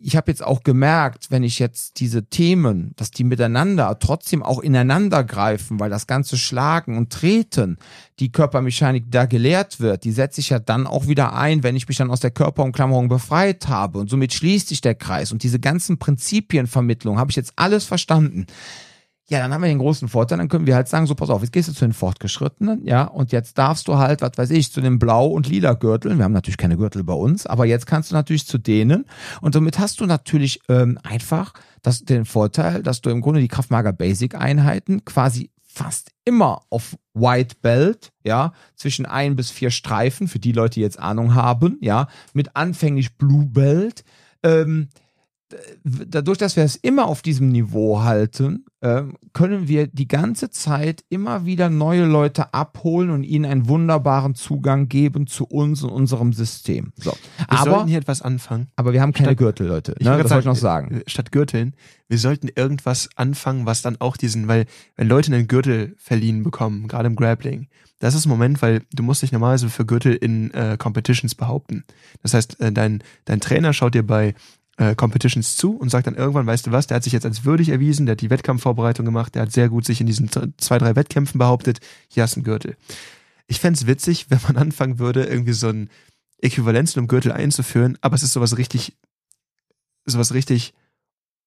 Speaker 1: ich habe jetzt auch gemerkt, wenn ich jetzt diese Themen, dass die miteinander trotzdem auch ineinander greifen, weil das ganze Schlagen und Treten, die Körpermechanik da gelehrt wird, die setze ich ja dann auch wieder ein, wenn ich mich dann aus der Körperumklammerung befreit habe. Und somit schließt sich der Kreis. Und diese ganzen Prinzipienvermittlungen habe ich jetzt alles verstanden. Ja, dann haben wir den großen Vorteil, dann können wir halt sagen, so pass auf, jetzt gehst du zu den Fortgeschrittenen, ja, und jetzt darfst du halt, was weiß ich, zu den Blau- und lila Gürteln, wir haben natürlich keine Gürtel bei uns, aber jetzt kannst du natürlich zu denen. Und somit hast du natürlich ähm, einfach das, den Vorteil, dass du im Grunde die Kraftmager Basic Einheiten quasi fast immer auf White Belt, ja, zwischen ein bis vier Streifen, für die Leute, die jetzt Ahnung haben, ja, mit anfänglich Blue Belt, ähm, dadurch, dass wir es immer auf diesem Niveau halten, können wir die ganze Zeit immer wieder neue Leute abholen und ihnen einen wunderbaren Zugang geben zu uns und unserem System. So.
Speaker 2: Wir
Speaker 1: Aber,
Speaker 2: sollten hier etwas anfangen.
Speaker 1: aber wir haben keine
Speaker 2: Statt-
Speaker 1: Gürtel, Leute.
Speaker 2: Ich
Speaker 1: Ne?
Speaker 2: wollte
Speaker 1: Das wollte ich noch sagen.
Speaker 2: äh, Statt Gürteln, wir sollten irgendwas anfangen, was dann auch diesen, weil wenn Leute einen Gürtel verliehen bekommen, gerade im Grappling, das ist ein Moment, weil du musst dich normalerweise für Gürtel in äh, Competitions behaupten. Das heißt, äh, dein, dein Trainer schaut dir bei äh, Competitions zu und sagt dann irgendwann, weißt du was, der hat sich jetzt als würdig erwiesen, der hat die Wettkampfvorbereitung gemacht, der hat sehr gut sich in diesen zwei, drei Wettkämpfen behauptet, hier hast du einen Gürtel. Ich fänd's witzig, wenn man anfangen würde, irgendwie so ein Äquivalent zu einem Gürtel einzuführen, aber es ist sowas richtig, sowas richtig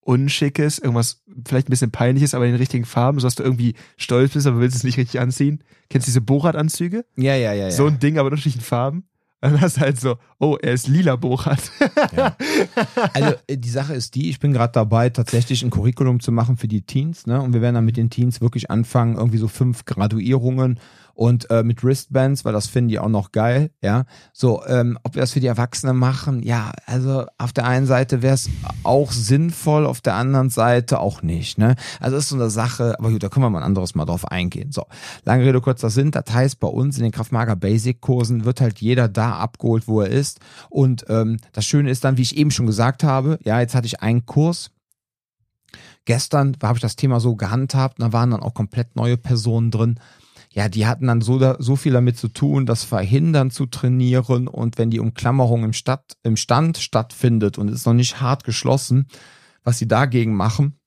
Speaker 2: Unschickes, irgendwas vielleicht ein bisschen peinliches, aber in den richtigen Farben, so dass du irgendwie stolz bist, aber willst es nicht richtig anziehen. Kennst du diese Borat-Anzüge?
Speaker 1: Ja, ja, ja. ja.
Speaker 2: So ein Ding, aber in unterschiedlichen Farben. Und dann hast du halt so, oh, er ist lila Borat.
Speaker 1: Also äh, die Sache ist die, ich bin gerade dabei, tatsächlich ein Curriculum zu machen für die Teens, ne? Und wir werden dann mit den Teens wirklich anfangen, irgendwie so fünf Graduierungen und äh, mit Wristbands, weil das finden die auch noch geil, ja. So, ähm, ob wir das für die Erwachsenen machen, ja, also auf der einen Seite wäre es auch sinnvoll, auf der anderen Seite auch nicht, ne? Also ist so eine Sache, aber gut, da können wir mal ein anderes Mal drauf eingehen. So, lange Rede, kurzer Sinn, das heißt, bei uns in den Kraftmager Basic Kursen wird halt jeder da abgeholt, wo er ist und ähm, das Schöne ist dann, wie ich eben schon gesagt habe, ja, jetzt hatte ich einen Kurs, Gestern habe ich das Thema so gehandhabt, da waren dann auch komplett neue Personen drin. Ja, die hatten dann so, da, so viel damit zu tun, das Verhindern zu trainieren und wenn die Umklammerung im, Stadt, im Stand stattfindet und es ist noch nicht hart geschlossen, was sie dagegen machen.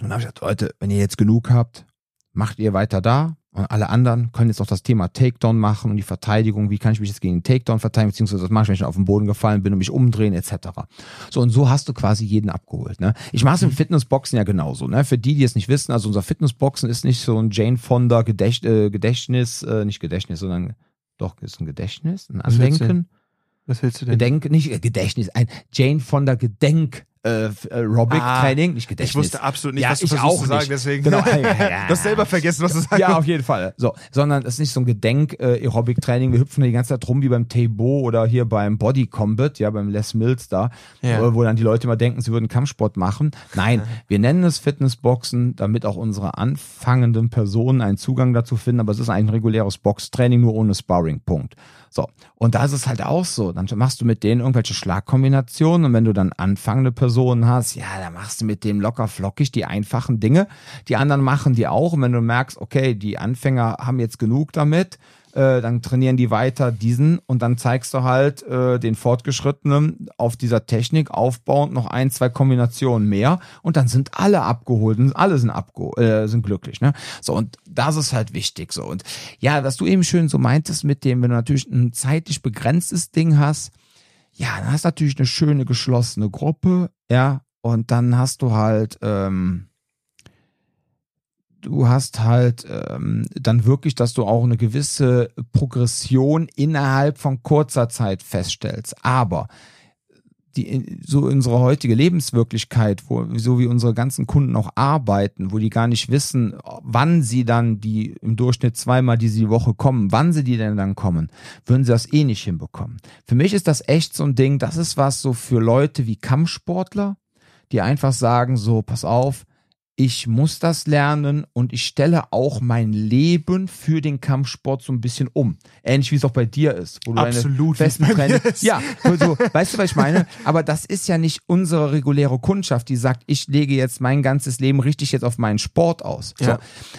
Speaker 1: Und dann habe ich gesagt, Leute, wenn ihr jetzt genug habt, macht ihr weiter da. Und alle anderen können jetzt auch das Thema Takedown machen und die Verteidigung, wie kann ich mich jetzt gegen den Takedown verteidigen, beziehungsweise was mache ich, wenn ich auf den Boden gefallen bin und mich umdrehen, etc. So, und so hast du quasi jeden abgeholt. Ne? Ich mache es im Fitnessboxen ja genauso. Ne? Für die, die es nicht wissen, also unser Fitnessboxen ist nicht so ein Jane Fonda Gedächt äh, Gedächtnis, äh, nicht Gedächtnis, sondern doch, ist ein Gedächtnis, ein Andenken.
Speaker 2: Was willst du denn?
Speaker 1: Gedenk, nicht äh, Gedächtnis, ein Jane Fonda Gedenk äh, äh, Aerobic
Speaker 2: Ah,
Speaker 1: Training, nicht Gedächtnis.
Speaker 2: Ich wusste absolut nicht,
Speaker 1: Ja,
Speaker 2: was du
Speaker 1: ich auch
Speaker 2: zu sagen,
Speaker 1: nicht.
Speaker 2: deswegen.
Speaker 1: Genau.
Speaker 2: du hast selber vergessen, was du sagen
Speaker 1: Ja, auf jeden Fall. So, sondern es ist nicht so ein Gedenk äh, Aerobic Training. Wir hüpfen die ganze Zeit rum wie beim Tabo oder hier beim Body Combat, ja, beim Les Mills da,
Speaker 2: Ja.
Speaker 1: wo, wo dann die Leute immer denken, sie würden Kampfsport machen. Nein, wir nennen es Fitnessboxen, damit auch unsere anfangenden Personen einen Zugang dazu finden, aber es ist eigentlich ein reguläres Boxtraining, nur ohne Sparring. Punkt. So, und da ist es halt auch so. Dann machst du mit denen irgendwelche Schlagkombinationen und wenn du dann anfangende Personen hast, ja, dann machst du mit dem locker flockig die einfachen Dinge. Die anderen machen die auch und wenn du merkst, okay, die Anfänger haben jetzt genug damit, äh, dann trainieren die weiter diesen und dann zeigst du halt äh, den Fortgeschrittenen auf dieser Technik aufbauend noch ein, zwei Kombinationen mehr und dann sind alle abgeholt und alle sind abge äh, sind glücklich, ne? So und das ist halt wichtig so und ja, was du eben schön so meintest mit dem, wenn du natürlich ein zeitlich begrenztes Ding hast, ja, dann hast du natürlich eine schöne geschlossene Gruppe, ja, und dann hast du halt ähm, du hast halt ähm, dann wirklich, dass du auch eine gewisse Progression innerhalb von kurzer Zeit feststellst. Aber die, so unsere heutige Lebenswirklichkeit, wo, so wie unsere ganzen Kunden auch arbeiten, wo die gar nicht wissen, wann sie dann die im Durchschnitt zweimal diese Woche kommen, wann sie die denn dann kommen, würden sie das eh nicht hinbekommen. Für mich ist das echt so ein Ding, das ist was so für Leute wie Kampfsportler, die einfach sagen, so, pass auf, ich muss das lernen und ich stelle auch mein Leben für den Kampfsport so ein bisschen um. Ähnlich wie es auch bei dir ist. Wo du
Speaker 2: Absolut.
Speaker 1: Festen Training, ja, so, weißt du, was ich meine? Aber das ist ja nicht unsere reguläre Kundschaft, die sagt, ich lege jetzt mein ganzes Leben richtig jetzt auf meinen Sport aus. So.
Speaker 2: Ja.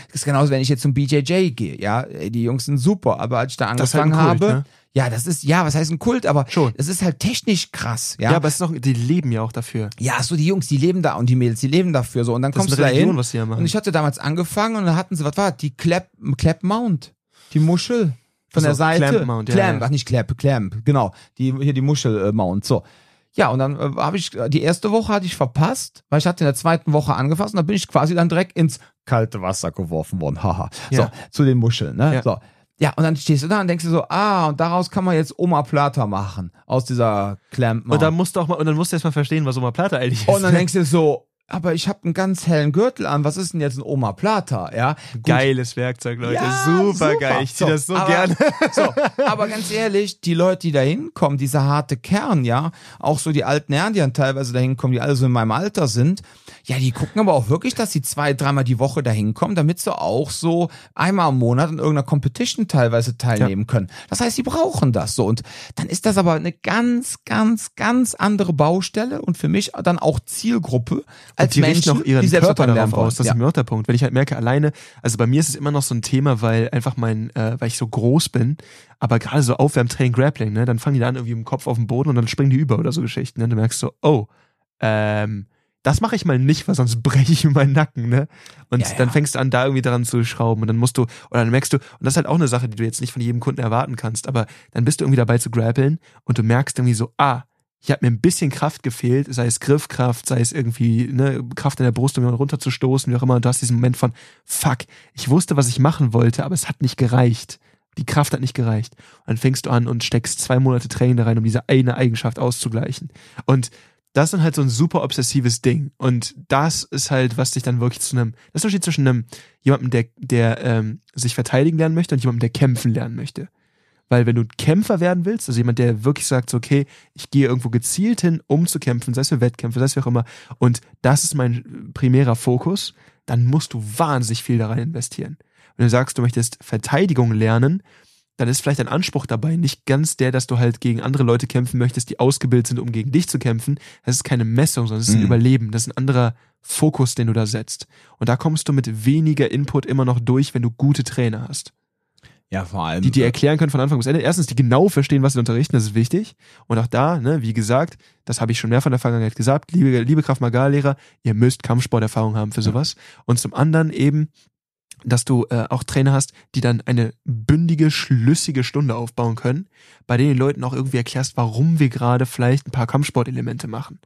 Speaker 1: Das ist genauso, wenn ich jetzt zum BJJ gehe. Ja, die Jungs sind super, aber als ich da
Speaker 2: halt
Speaker 1: angefangen
Speaker 2: ein Kult,
Speaker 1: habe,
Speaker 2: ne?
Speaker 1: Ja, das ist, ja, was heißt ein Kult, aber
Speaker 2: Schon.
Speaker 1: es ist halt technisch krass.
Speaker 2: Ja,
Speaker 1: Ja,
Speaker 2: aber es ist noch, die leben ja auch dafür.
Speaker 1: ja, so die Jungs, die leben da und die Mädels, die leben dafür so. Und dann
Speaker 2: Das
Speaker 1: kommst du
Speaker 2: eine
Speaker 1: da
Speaker 2: Religion,
Speaker 1: hin.
Speaker 2: was sie ja machen.
Speaker 1: Und ich hatte damals angefangen und dann hatten sie, was war das? die Clap, Clap Mount, die Muschel von
Speaker 2: Ach so,
Speaker 1: der Seite.
Speaker 2: Clamp Mount, ja,
Speaker 1: Clamp,
Speaker 2: ja.
Speaker 1: ach nicht Clap, Clamp, genau, die hier die Muschel äh, Mount, so. Ja, und dann äh, habe ich die erste Woche hatte ich verpasst, weil ich hatte in der zweiten Woche angefasst und dann bin ich quasi dann direkt ins kalte Wasser geworfen worden. Haha. So, zu den Muscheln, ne?
Speaker 2: Ja.
Speaker 1: So. Ja, und dann stehst du da und denkst dir so, ah, und daraus kann man jetzt Oma Plata machen aus dieser Clamp Mount.
Speaker 2: Und dann musst du auch mal, und dann musst du erst mal verstehen, was Oma Plata eigentlich ist.
Speaker 1: Und dann denkst du so, aber ich habe einen ganz hellen Gürtel an, was ist denn jetzt ein Oma Plata, ja? Gut.
Speaker 2: Geiles Werkzeug, Leute.
Speaker 1: Ja,
Speaker 2: super, geil. Ich zieh
Speaker 1: So,
Speaker 2: das so
Speaker 1: aber,
Speaker 2: gerne.
Speaker 1: So, aber ganz ehrlich, die Leute, die da hinkommen, dieser harte Kern, ja, auch so die alten Herren, die dann teilweise da hinkommen, die alle so in meinem Alter sind, ja, die gucken aber auch wirklich, dass sie zwei, dreimal die Woche da hinkommen, damit sie auch so einmal im Monat in irgendeiner Competition teilweise teilnehmen können. Das heißt, sie brauchen das so. Und dann ist das aber eine ganz, ganz, ganz andere Baustelle und für mich dann auch Zielgruppe als
Speaker 2: die
Speaker 1: Menschen,
Speaker 2: auch ihren
Speaker 1: die
Speaker 2: Körper darauf aus. Das
Speaker 1: ja.
Speaker 2: ist ein Mörderpunkt. Wenn ich halt merke, alleine, also bei mir ist es immer noch so ein Thema, weil einfach mein, äh, weil ich so groß bin, aber gerade so Aufwärmtraining, Grappling, ne, dann fangen die da an irgendwie im Kopf auf den Boden und dann springen die über oder so Geschichten. Ne? Du merkst so, oh, ähm, das mache ich mal nicht, weil sonst breche ich mir meinen Nacken, ne? Und
Speaker 1: Ja, ja.
Speaker 2: dann fängst du an, da irgendwie dran zu schrauben und dann musst du, oder dann merkst du, und das ist halt auch eine Sache, die du jetzt nicht von jedem Kunden erwarten kannst, aber dann bist du irgendwie dabei zu grappeln und du merkst irgendwie so, ah, ich habe mir ein bisschen Kraft gefehlt, sei es Griffkraft, sei es irgendwie ne, Kraft in der Brust, um runterzustoßen, wie auch immer. Und du hast diesen Moment von, fuck, ich wusste, was ich machen wollte, aber es hat nicht gereicht. Die Kraft hat nicht gereicht. Und dann fängst du an und steckst zwei Monate Training da rein, um diese eine Eigenschaft auszugleichen. Und das ist dann halt so ein super obsessives Ding. Und das ist halt, was dich dann wirklich zu einem, das Unterschied zwischen einem, jemandem, der, der ähm, sich verteidigen lernen möchte und jemandem, der kämpfen lernen möchte. Weil wenn du Kämpfer werden willst, also jemand, der wirklich sagt, so, okay, ich gehe irgendwo gezielt hin, um zu kämpfen, sei es für Wettkämpfe, sei es wie auch immer, und das ist mein primärer Fokus, dann musst du wahnsinnig viel da rein investieren. Wenn du sagst, du möchtest Verteidigung lernen, dann ist vielleicht ein Anspruch dabei nicht ganz der, dass du halt gegen andere Leute kämpfen möchtest, die ausgebildet sind, um gegen dich zu kämpfen. Das ist keine Messung, sondern es ist ein
Speaker 1: Mhm.
Speaker 2: Überleben. Das ist ein anderer Fokus, den du da setzt. Und da kommst du mit weniger Input immer noch durch, wenn du gute Trainer hast
Speaker 1: Ja, vor allem.
Speaker 2: die dir erklären können von Anfang bis Ende. Erstens, die genau verstehen, was sie unterrichten, das ist wichtig. Und auch da, ne, wie gesagt, das habe ich schon mehrfach in der Vergangenheit gesagt, liebe, liebe Kraft Magal-Lehrer, ihr müsst Kampfsporterfahrung haben für sowas. Und zum anderen eben, dass du äh, auch Trainer hast, die dann eine bündige, schlüssige Stunde aufbauen können, bei denen den Leuten auch irgendwie erklärst, warum wir gerade vielleicht ein paar Kampfsportelemente machen.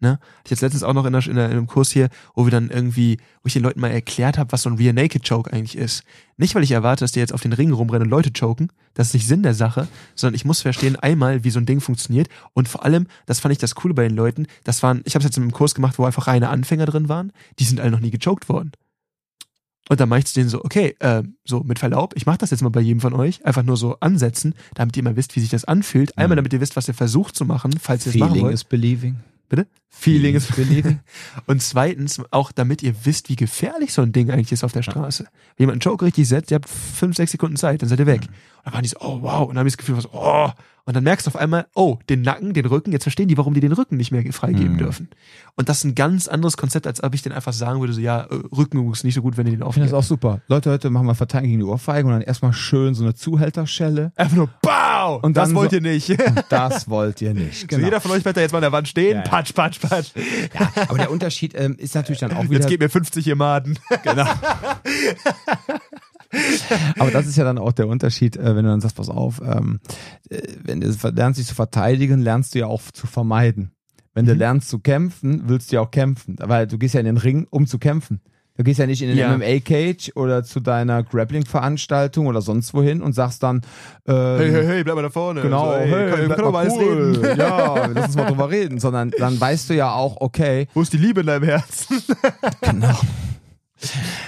Speaker 2: Ne? Hatte Ich jetzt letztens auch noch in, der, in, einem Kurs hier, wo wir dann irgendwie, wo ich den Leuten mal erklärt habe, was so ein Rear Naked Choke eigentlich ist. Nicht, weil ich erwarte, dass die jetzt auf den Ringen rumrennen und Leute choken, das ist nicht Sinn der Sache, sondern ich muss verstehen einmal, wie so ein Ding funktioniert und vor allem, das fand ich das Coole bei den Leuten, das waren, ich habe es jetzt in einem Kurs gemacht, wo einfach reine Anfänger drin waren, die sind alle noch nie gechoked worden. Und dann mache ich zu denen so, okay, äh, so mit Verlaub, ich mache das jetzt mal bei jedem von euch, einfach nur so ansetzen, damit ihr mal wisst, wie sich das anfühlt. Einmal, damit ihr wisst, was ihr versucht zu machen, falls ihr es machen
Speaker 1: Feeling
Speaker 2: wollt.
Speaker 1: is believing.
Speaker 2: Bitte? Feeling ist
Speaker 1: believing.
Speaker 2: Und zweitens auch, damit ihr wisst, wie gefährlich so ein Ding eigentlich ist auf der Straße. Wenn jemand einen Joke richtig setzt, ihr habt fünf, sechs Sekunden Zeit, dann seid ihr weg. Und dann waren die so, oh wow, und dann habe ich das Gefühl, so, oh. Und dann merkst du auf einmal, oh, den Nacken, den Rücken, jetzt verstehen die, warum die den Rücken nicht mehr freigeben
Speaker 1: Mhm.
Speaker 2: dürfen. Und das ist ein ganz anderes Konzept, als ob ich denen einfach sagen würde, so, ja, äh, Rücken ist nicht so gut, wenn ihr den
Speaker 1: Ich finde das
Speaker 2: aufgebt.
Speaker 1: auch super. Leute, heute machen wir Verteidigung gegen die Ohrfeige und dann erstmal schön so eine Zuhälterschelle.
Speaker 2: Einfach nur, BAU!
Speaker 1: Und
Speaker 2: das wollt
Speaker 1: so-
Speaker 2: ihr nicht.
Speaker 1: Und das wollt ihr nicht.
Speaker 2: So,
Speaker 1: Genau.
Speaker 2: jeder von euch wird da jetzt mal an der Wand stehen,
Speaker 1: Ja, ja.
Speaker 2: patsch, patsch, patsch.
Speaker 1: ja, aber der Unterschied ähm, ist natürlich dann auch wieder.
Speaker 2: Jetzt gebt mir 50 hier Maden.
Speaker 1: Genau. Aber das ist ja dann auch der Unterschied, äh, wenn du dann sagst, pass auf, ähm, äh, wenn du lernst dich zu verteidigen, lernst du ja auch zu vermeiden. Wenn du
Speaker 2: Mhm.
Speaker 1: lernst zu kämpfen, willst du ja auch kämpfen. Weil du gehst ja in den Ring, um zu kämpfen. Du gehst ja nicht in den
Speaker 2: Ja.
Speaker 1: MMA-Cage oder zu deiner Grappling-Veranstaltung oder sonst wohin und sagst dann, ähm,
Speaker 2: Hey, hey, hey, bleib mal da vorne.
Speaker 1: Genau,
Speaker 2: so,
Speaker 1: hey,
Speaker 2: hey, wir können doch mal
Speaker 1: cool.
Speaker 2: reden.
Speaker 1: Ja, lass uns mal drüber reden. Sondern dann weißt du ja auch, okay,
Speaker 2: Wo ist die Liebe in deinem Herzen?
Speaker 1: genau.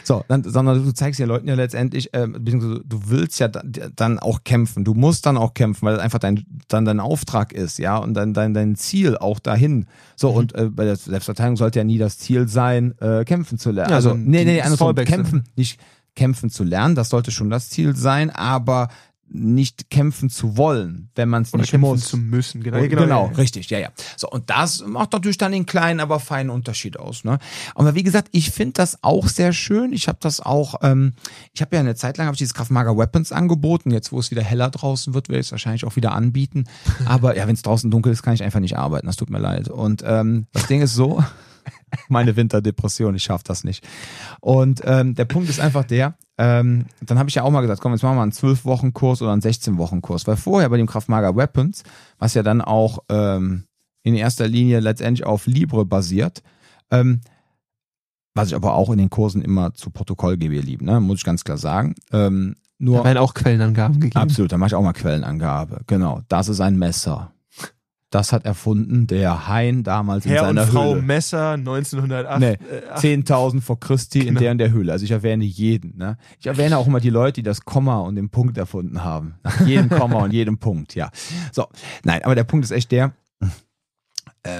Speaker 1: So, dann, sondern du zeigst den Leuten ja letztendlich, ähm, beziehungsweise du willst ja dann, auch kämpfen. Du musst dann auch kämpfen, weil das einfach dein, dann dein Auftrag ist, ja, und dann dein, dein Ziel auch dahin. So,
Speaker 2: Mhm.
Speaker 1: und äh, bei der Selbstverteidigung sollte ja nie das Ziel sein, äh, kämpfen zu lernen.
Speaker 2: Ja,
Speaker 1: also,
Speaker 2: so
Speaker 1: nee, nee,
Speaker 2: das
Speaker 1: andersrum, kämpfen, nicht kämpfen zu lernen, das sollte schon das Ziel sein, aber nicht kämpfen zu wollen, wenn man es nicht
Speaker 2: kämpfen
Speaker 1: muss.
Speaker 2: zu müssen. Genau,
Speaker 1: Genau,
Speaker 2: genau, ja.
Speaker 1: richtig, ja, ja. So, und das macht natürlich dann den kleinen, aber feinen Unterschied aus. Ne? Aber wie gesagt, ich finde das auch sehr schön. Ich habe das auch, ähm, ich habe ja eine Zeit lang habe ich dieses Kraftmager Weapons angeboten. Jetzt, wo es wieder heller draußen wird, werde ich es wahrscheinlich auch wieder anbieten. Aber ja, wenn es draußen dunkel ist, kann ich einfach nicht arbeiten. Das tut mir leid. Und ähm, das Ding ist so, meine Winterdepression, ich schaffe das nicht. Und ähm, der Punkt ist einfach der, ähm, dann habe ich ja auch mal gesagt, komm, jetzt machen wir einen 12-Wochen-Kurs oder einen 16-Wochen-Kurs. Weil vorher bei dem Kraftmager Weapons, was ja dann auch ähm, in erster Linie letztendlich auf Libre basiert, ähm, was ich aber auch in den Kursen immer zu Protokoll gebe, ihr Lieben, ne? muss ich ganz klar sagen. Ähm, nur
Speaker 2: Da werden auch Quellenangaben gegeben.
Speaker 1: Absolut, da mache ich auch mal Quellenangabe. Genau, das ist ein Messer. Das hat erfunden der Hein damals in
Speaker 2: Herr und
Speaker 1: seiner
Speaker 2: Frau
Speaker 1: Höhle.
Speaker 2: Messer 1908.
Speaker 1: Nee,
Speaker 2: äh, ach,
Speaker 1: 10.000 vor Christi in
Speaker 2: Genau.
Speaker 1: der in der Höhle. Also ich erwähne jeden. Ne? Ich erwähne auch immer die Leute, die das Komma und den Punkt erfunden haben. Nach jedem Komma und jedem Punkt, ja. So, nein, aber der Punkt ist echt der, äh,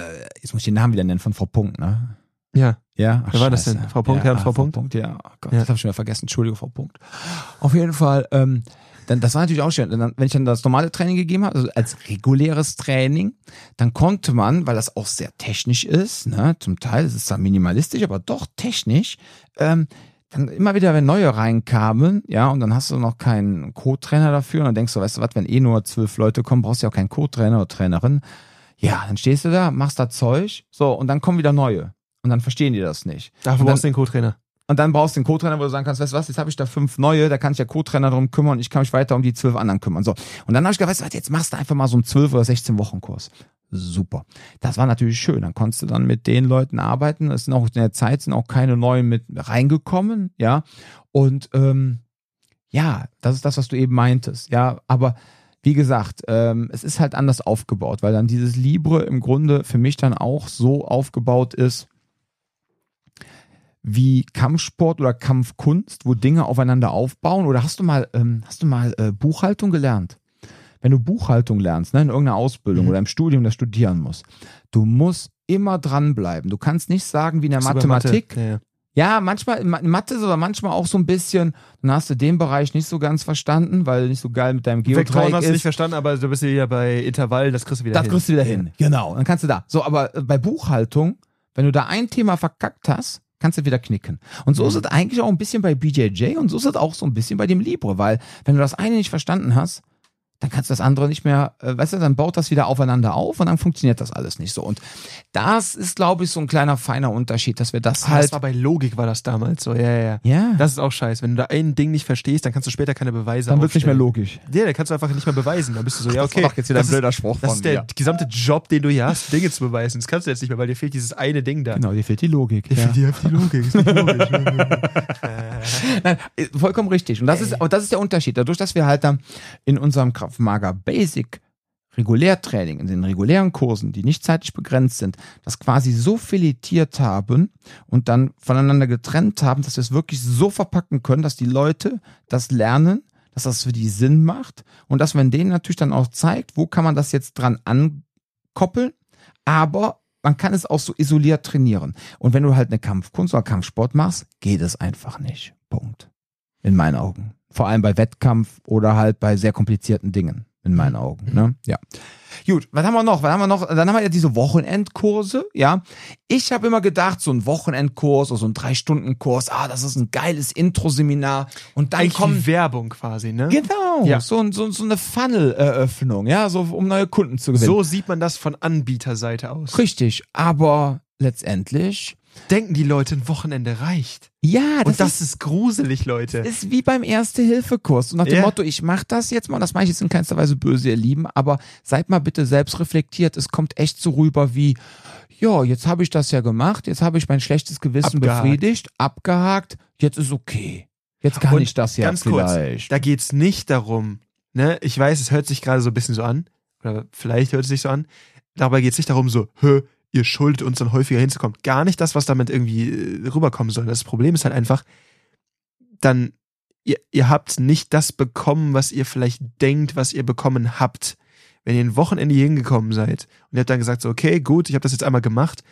Speaker 1: jetzt muss ich den Namen wieder nennen von Frau Punkt, ne?
Speaker 2: ja.
Speaker 1: Ja, Ach,
Speaker 2: Wer war das denn? Frau Punkt,
Speaker 1: ja,
Speaker 2: Herr und
Speaker 1: ah,
Speaker 2: Frau Punkt?
Speaker 1: Ja, oh Gott,
Speaker 2: Ja.
Speaker 1: das habe ich schon wieder vergessen. Entschuldigung, Frau Punkt. Auf jeden Fall, ähm, dann, das war natürlich auch schön. Dann, wenn ich dann das normale Training gegeben habe, also als reguläres Training, dann konnte man, weil das auch sehr technisch ist, ne, zum Teil ist es zwar minimalistisch, aber doch technisch, ähm, dann immer wieder, wenn neue reinkamen, ja, und dann hast du noch keinen Co-Trainer dafür und dann denkst du, weißt du was, wenn eh nur zwölf Leute kommen, brauchst du ja auch keinen Co-Trainer oder Trainerin. Ja, dann stehst du da, machst da Zeug, so, und dann kommen wieder neue. Und dann verstehen die das nicht.
Speaker 2: Dafür brauchst du den Co-Trainer.
Speaker 1: Und dann brauchst du den Co-Trainer, wo du sagen kannst, weißt du was, jetzt habe ich da fünf neue, da kann sich der Co-Trainer drum kümmern und ich kann mich weiter um die zwölf anderen kümmern. So. Und dann habe ich gedacht, weißt du was, jetzt machst du einfach mal so einen zwölf oder 16 Wochen Kurs. Super. Das war natürlich schön. Dann konntest du dann mit den Leuten arbeiten. Es sind auch in der Zeit sind auch keine neuen mit reingekommen, ja. Und ähm, ja, das ist das, was du eben meintest, ja. Aber wie gesagt, ähm, es ist halt anders aufgebaut, weil dann dieses Libre im Grunde für mich dann auch so aufgebaut ist, wie Kampfsport oder Kampfkunst, wo Dinge aufeinander aufbauen? Oder hast du mal, ähm, hast du mal äh, Buchhaltung gelernt? Wenn du Buchhaltung lernst, ne, in irgendeiner Ausbildung
Speaker 2: Mhm.
Speaker 1: oder im Studium das studieren musst, du musst immer dranbleiben. Du kannst nicht sagen, wie in der
Speaker 2: bei
Speaker 1: Mathematik,
Speaker 2: Mathe? Ja, ja.
Speaker 1: ja, manchmal in Ma- in Mathe ist aber manchmal auch so ein bisschen, dann hast du den Bereich nicht so ganz verstanden, weil nicht so geil mit deinem
Speaker 2: Vektoren
Speaker 1: Geodreieck
Speaker 2: hast du nicht verstanden, aber du bist ja bei Intervallen, das kriegst du wieder
Speaker 1: Das
Speaker 2: hin.
Speaker 1: kriegst du wieder hin. Genau. Dann kannst du da. So, aber äh, bei Buchhaltung, wenn du da ein Thema verkackt hast, kannst du wieder knicken. Und so ist es eigentlich auch ein bisschen bei BJJ und so ist es auch so ein bisschen bei dem Libre, weil wenn du das eine nicht verstanden hast, dann kannst du das andere nicht mehr, äh, weißt du, dann baut das wieder aufeinander auf und dann funktioniert das alles nicht so. Und das ist, glaube ich, so ein kleiner feiner Unterschied, dass wir das
Speaker 2: Ah,
Speaker 1: halt.
Speaker 2: das war bei Logik war das damals so, ja, ja, ja.
Speaker 1: ja,
Speaker 2: Das ist auch scheiße. Wenn du da ein Ding nicht verstehst, dann kannst du später keine Beweise
Speaker 1: dann wird es nicht mehr logisch.
Speaker 2: Ja, dann kannst du einfach nicht mehr beweisen. Dann bist du so, ja, okay.
Speaker 1: Das war doch jetzt wieder
Speaker 2: das
Speaker 1: ein blöder
Speaker 2: ist,
Speaker 1: Spruch
Speaker 2: Das
Speaker 1: von
Speaker 2: ist der
Speaker 1: mir.
Speaker 2: gesamte Job, den du hier hast, Dinge zu beweisen. Das kannst du jetzt nicht mehr, weil dir fehlt dieses eine Ding da.
Speaker 1: Genau, dir fehlt die Logik.
Speaker 2: Dir
Speaker 1: ja.
Speaker 2: fehlt die, Logik. Ist nicht logisch.
Speaker 1: Nein, vollkommen richtig. Und das ist, und das ist der Unterschied. Dadurch, dass wir halt dann in unserem Kraftmager Basic Regulärtraining, in den regulären Kursen, die nicht zeitlich begrenzt sind, das quasi so filetiert haben und dann voneinander getrennt haben, dass wir es wirklich so verpacken können, dass die Leute das lernen, dass das für die Sinn macht und dass man denen natürlich dann auch zeigt, wo kann man das jetzt dran ankoppeln, aber man kann es auch so isoliert trainieren. Und wenn du halt eine Kampfkunst oder Kampfsport machst, geht es einfach nicht. Punkt. In meinen Augen. Vor allem bei Wettkampf oder halt bei sehr komplizierten Dingen. In meinen Augen. Ne? Ja. Gut, was haben wir noch? Was haben wir noch? Dann haben wir ja diese Wochenendkurse, ja. Ich habe immer gedacht, so ein Wochenendkurs oder so ein Drei-Stunden-Kurs, ah, das ist ein geiles Intro-Seminar. Und dann
Speaker 2: Eigentlich
Speaker 1: kommen
Speaker 2: wie Werbung quasi, ne?
Speaker 1: Genau,
Speaker 2: Ja.
Speaker 1: so, so, so eine Funnel-Eröffnung, ja, so um neue Kunden zu gewinnen.
Speaker 2: So sieht man das von Anbieterseite aus.
Speaker 1: Richtig, aber letztendlich
Speaker 2: Denken die Leute, ein Wochenende reicht.
Speaker 1: ja, das,
Speaker 2: Und das
Speaker 1: ist,
Speaker 2: ist gruselig, Leute.
Speaker 1: ist wie beim Erste-Hilfe-Kurs. Und nach dem
Speaker 2: Ja.
Speaker 1: Motto, ich mache das jetzt mal, und das meine ich jetzt in keinster Weise böse, ihr Lieben, aber seid mal bitte selbst reflektiert. Es kommt echt so rüber wie, ja, jetzt habe ich das ja gemacht, jetzt habe ich mein schlechtes Gewissen
Speaker 2: Abgehakt.
Speaker 1: befriedigt, abgehakt, jetzt ist okay. Jetzt kann
Speaker 2: Und
Speaker 1: ich das ja
Speaker 2: ganz kurz,
Speaker 1: vielleicht.
Speaker 2: Da geht's nicht darum, ne, ich weiß, es hört sich gerade so ein bisschen so an, oder vielleicht hört es sich so an, dabei geht's nicht darum so, hö, ihr schuldet uns dann häufiger hinzukommen. Gar nicht das, was damit irgendwie äh, rüberkommen soll. Das Problem ist halt einfach, dann, ihr, ihr habt nicht das bekommen, was ihr vielleicht denkt, was ihr bekommen habt. Wenn ihr ein Wochenende hier hingekommen seid und ihr habt dann gesagt, so, okay, gut, ich habe das jetzt einmal gemacht,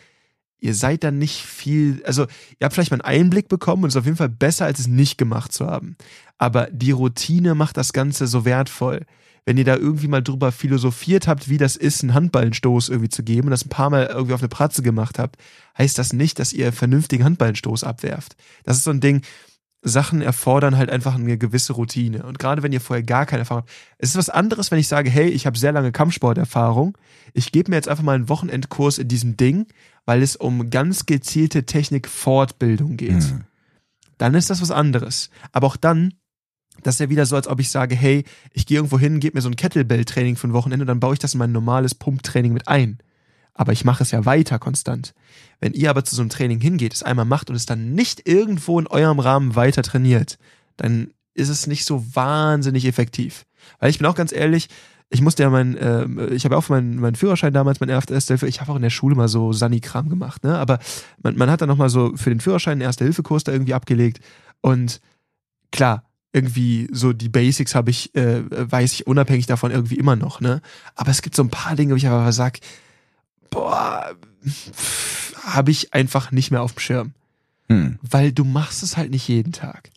Speaker 2: ihr seid dann nicht viel, also ihr habt vielleicht mal einen Einblick bekommen und es ist auf jeden Fall besser, als es nicht gemacht zu haben. Aber die Routine macht das Ganze so wertvoll. Wenn ihr da irgendwie mal drüber philosophiert habt, wie das ist, einen Handballenstoß irgendwie zu geben und das ein paar Mal irgendwie auf eine Pratze gemacht habt, heißt das nicht, dass ihr einen vernünftigen Handballenstoß abwerft. Das ist so ein Ding, Sachen erfordern halt einfach eine gewisse Routine. Und gerade wenn ihr vorher gar keine Erfahrung habt, es ist was anderes, wenn ich sage, hey, ich habe sehr lange Kampfsporterfahrung, ich gebe mir jetzt einfach mal einen Wochenendkurs in diesem Ding, weil es um ganz gezielte Technikfortbildung geht.
Speaker 1: Hm.
Speaker 2: Dann ist das was anderes. Aber auch dann, das ist ja wieder so, als ob ich sage, hey, ich gehe irgendwo hin, gebe mir so ein Kettlebell-Training für ein Wochenende, dann baue ich das in mein normales Pumptraining mit ein. Aber ich mache es ja weiter konstant. Wenn ihr aber zu so einem Training hingeht, es einmal macht und es dann nicht irgendwo in eurem Rahmen weiter trainiert, dann ist es nicht so wahnsinnig effektiv. Weil ich bin auch ganz ehrlich, ich musste ja mein, äh, ich habe auch meinen meinen Führerschein damals, mein erster Hilfe, ich habe auch in der Schule mal so Sani-Kram gemacht, ne? Aber man, man hat dann nochmal so für den Führerschein einen Erste-Hilfe-Kurs da irgendwie abgelegt. Und klar, irgendwie so die Basics habe ich, äh, weiß ich unabhängig davon irgendwie immer noch, ne? Aber es gibt so ein paar Dinge, wo ich aber sag, boah, habe ich einfach nicht mehr auf dem Schirm.
Speaker 1: Hm.
Speaker 2: Weil du machst es halt nicht jeden Tag.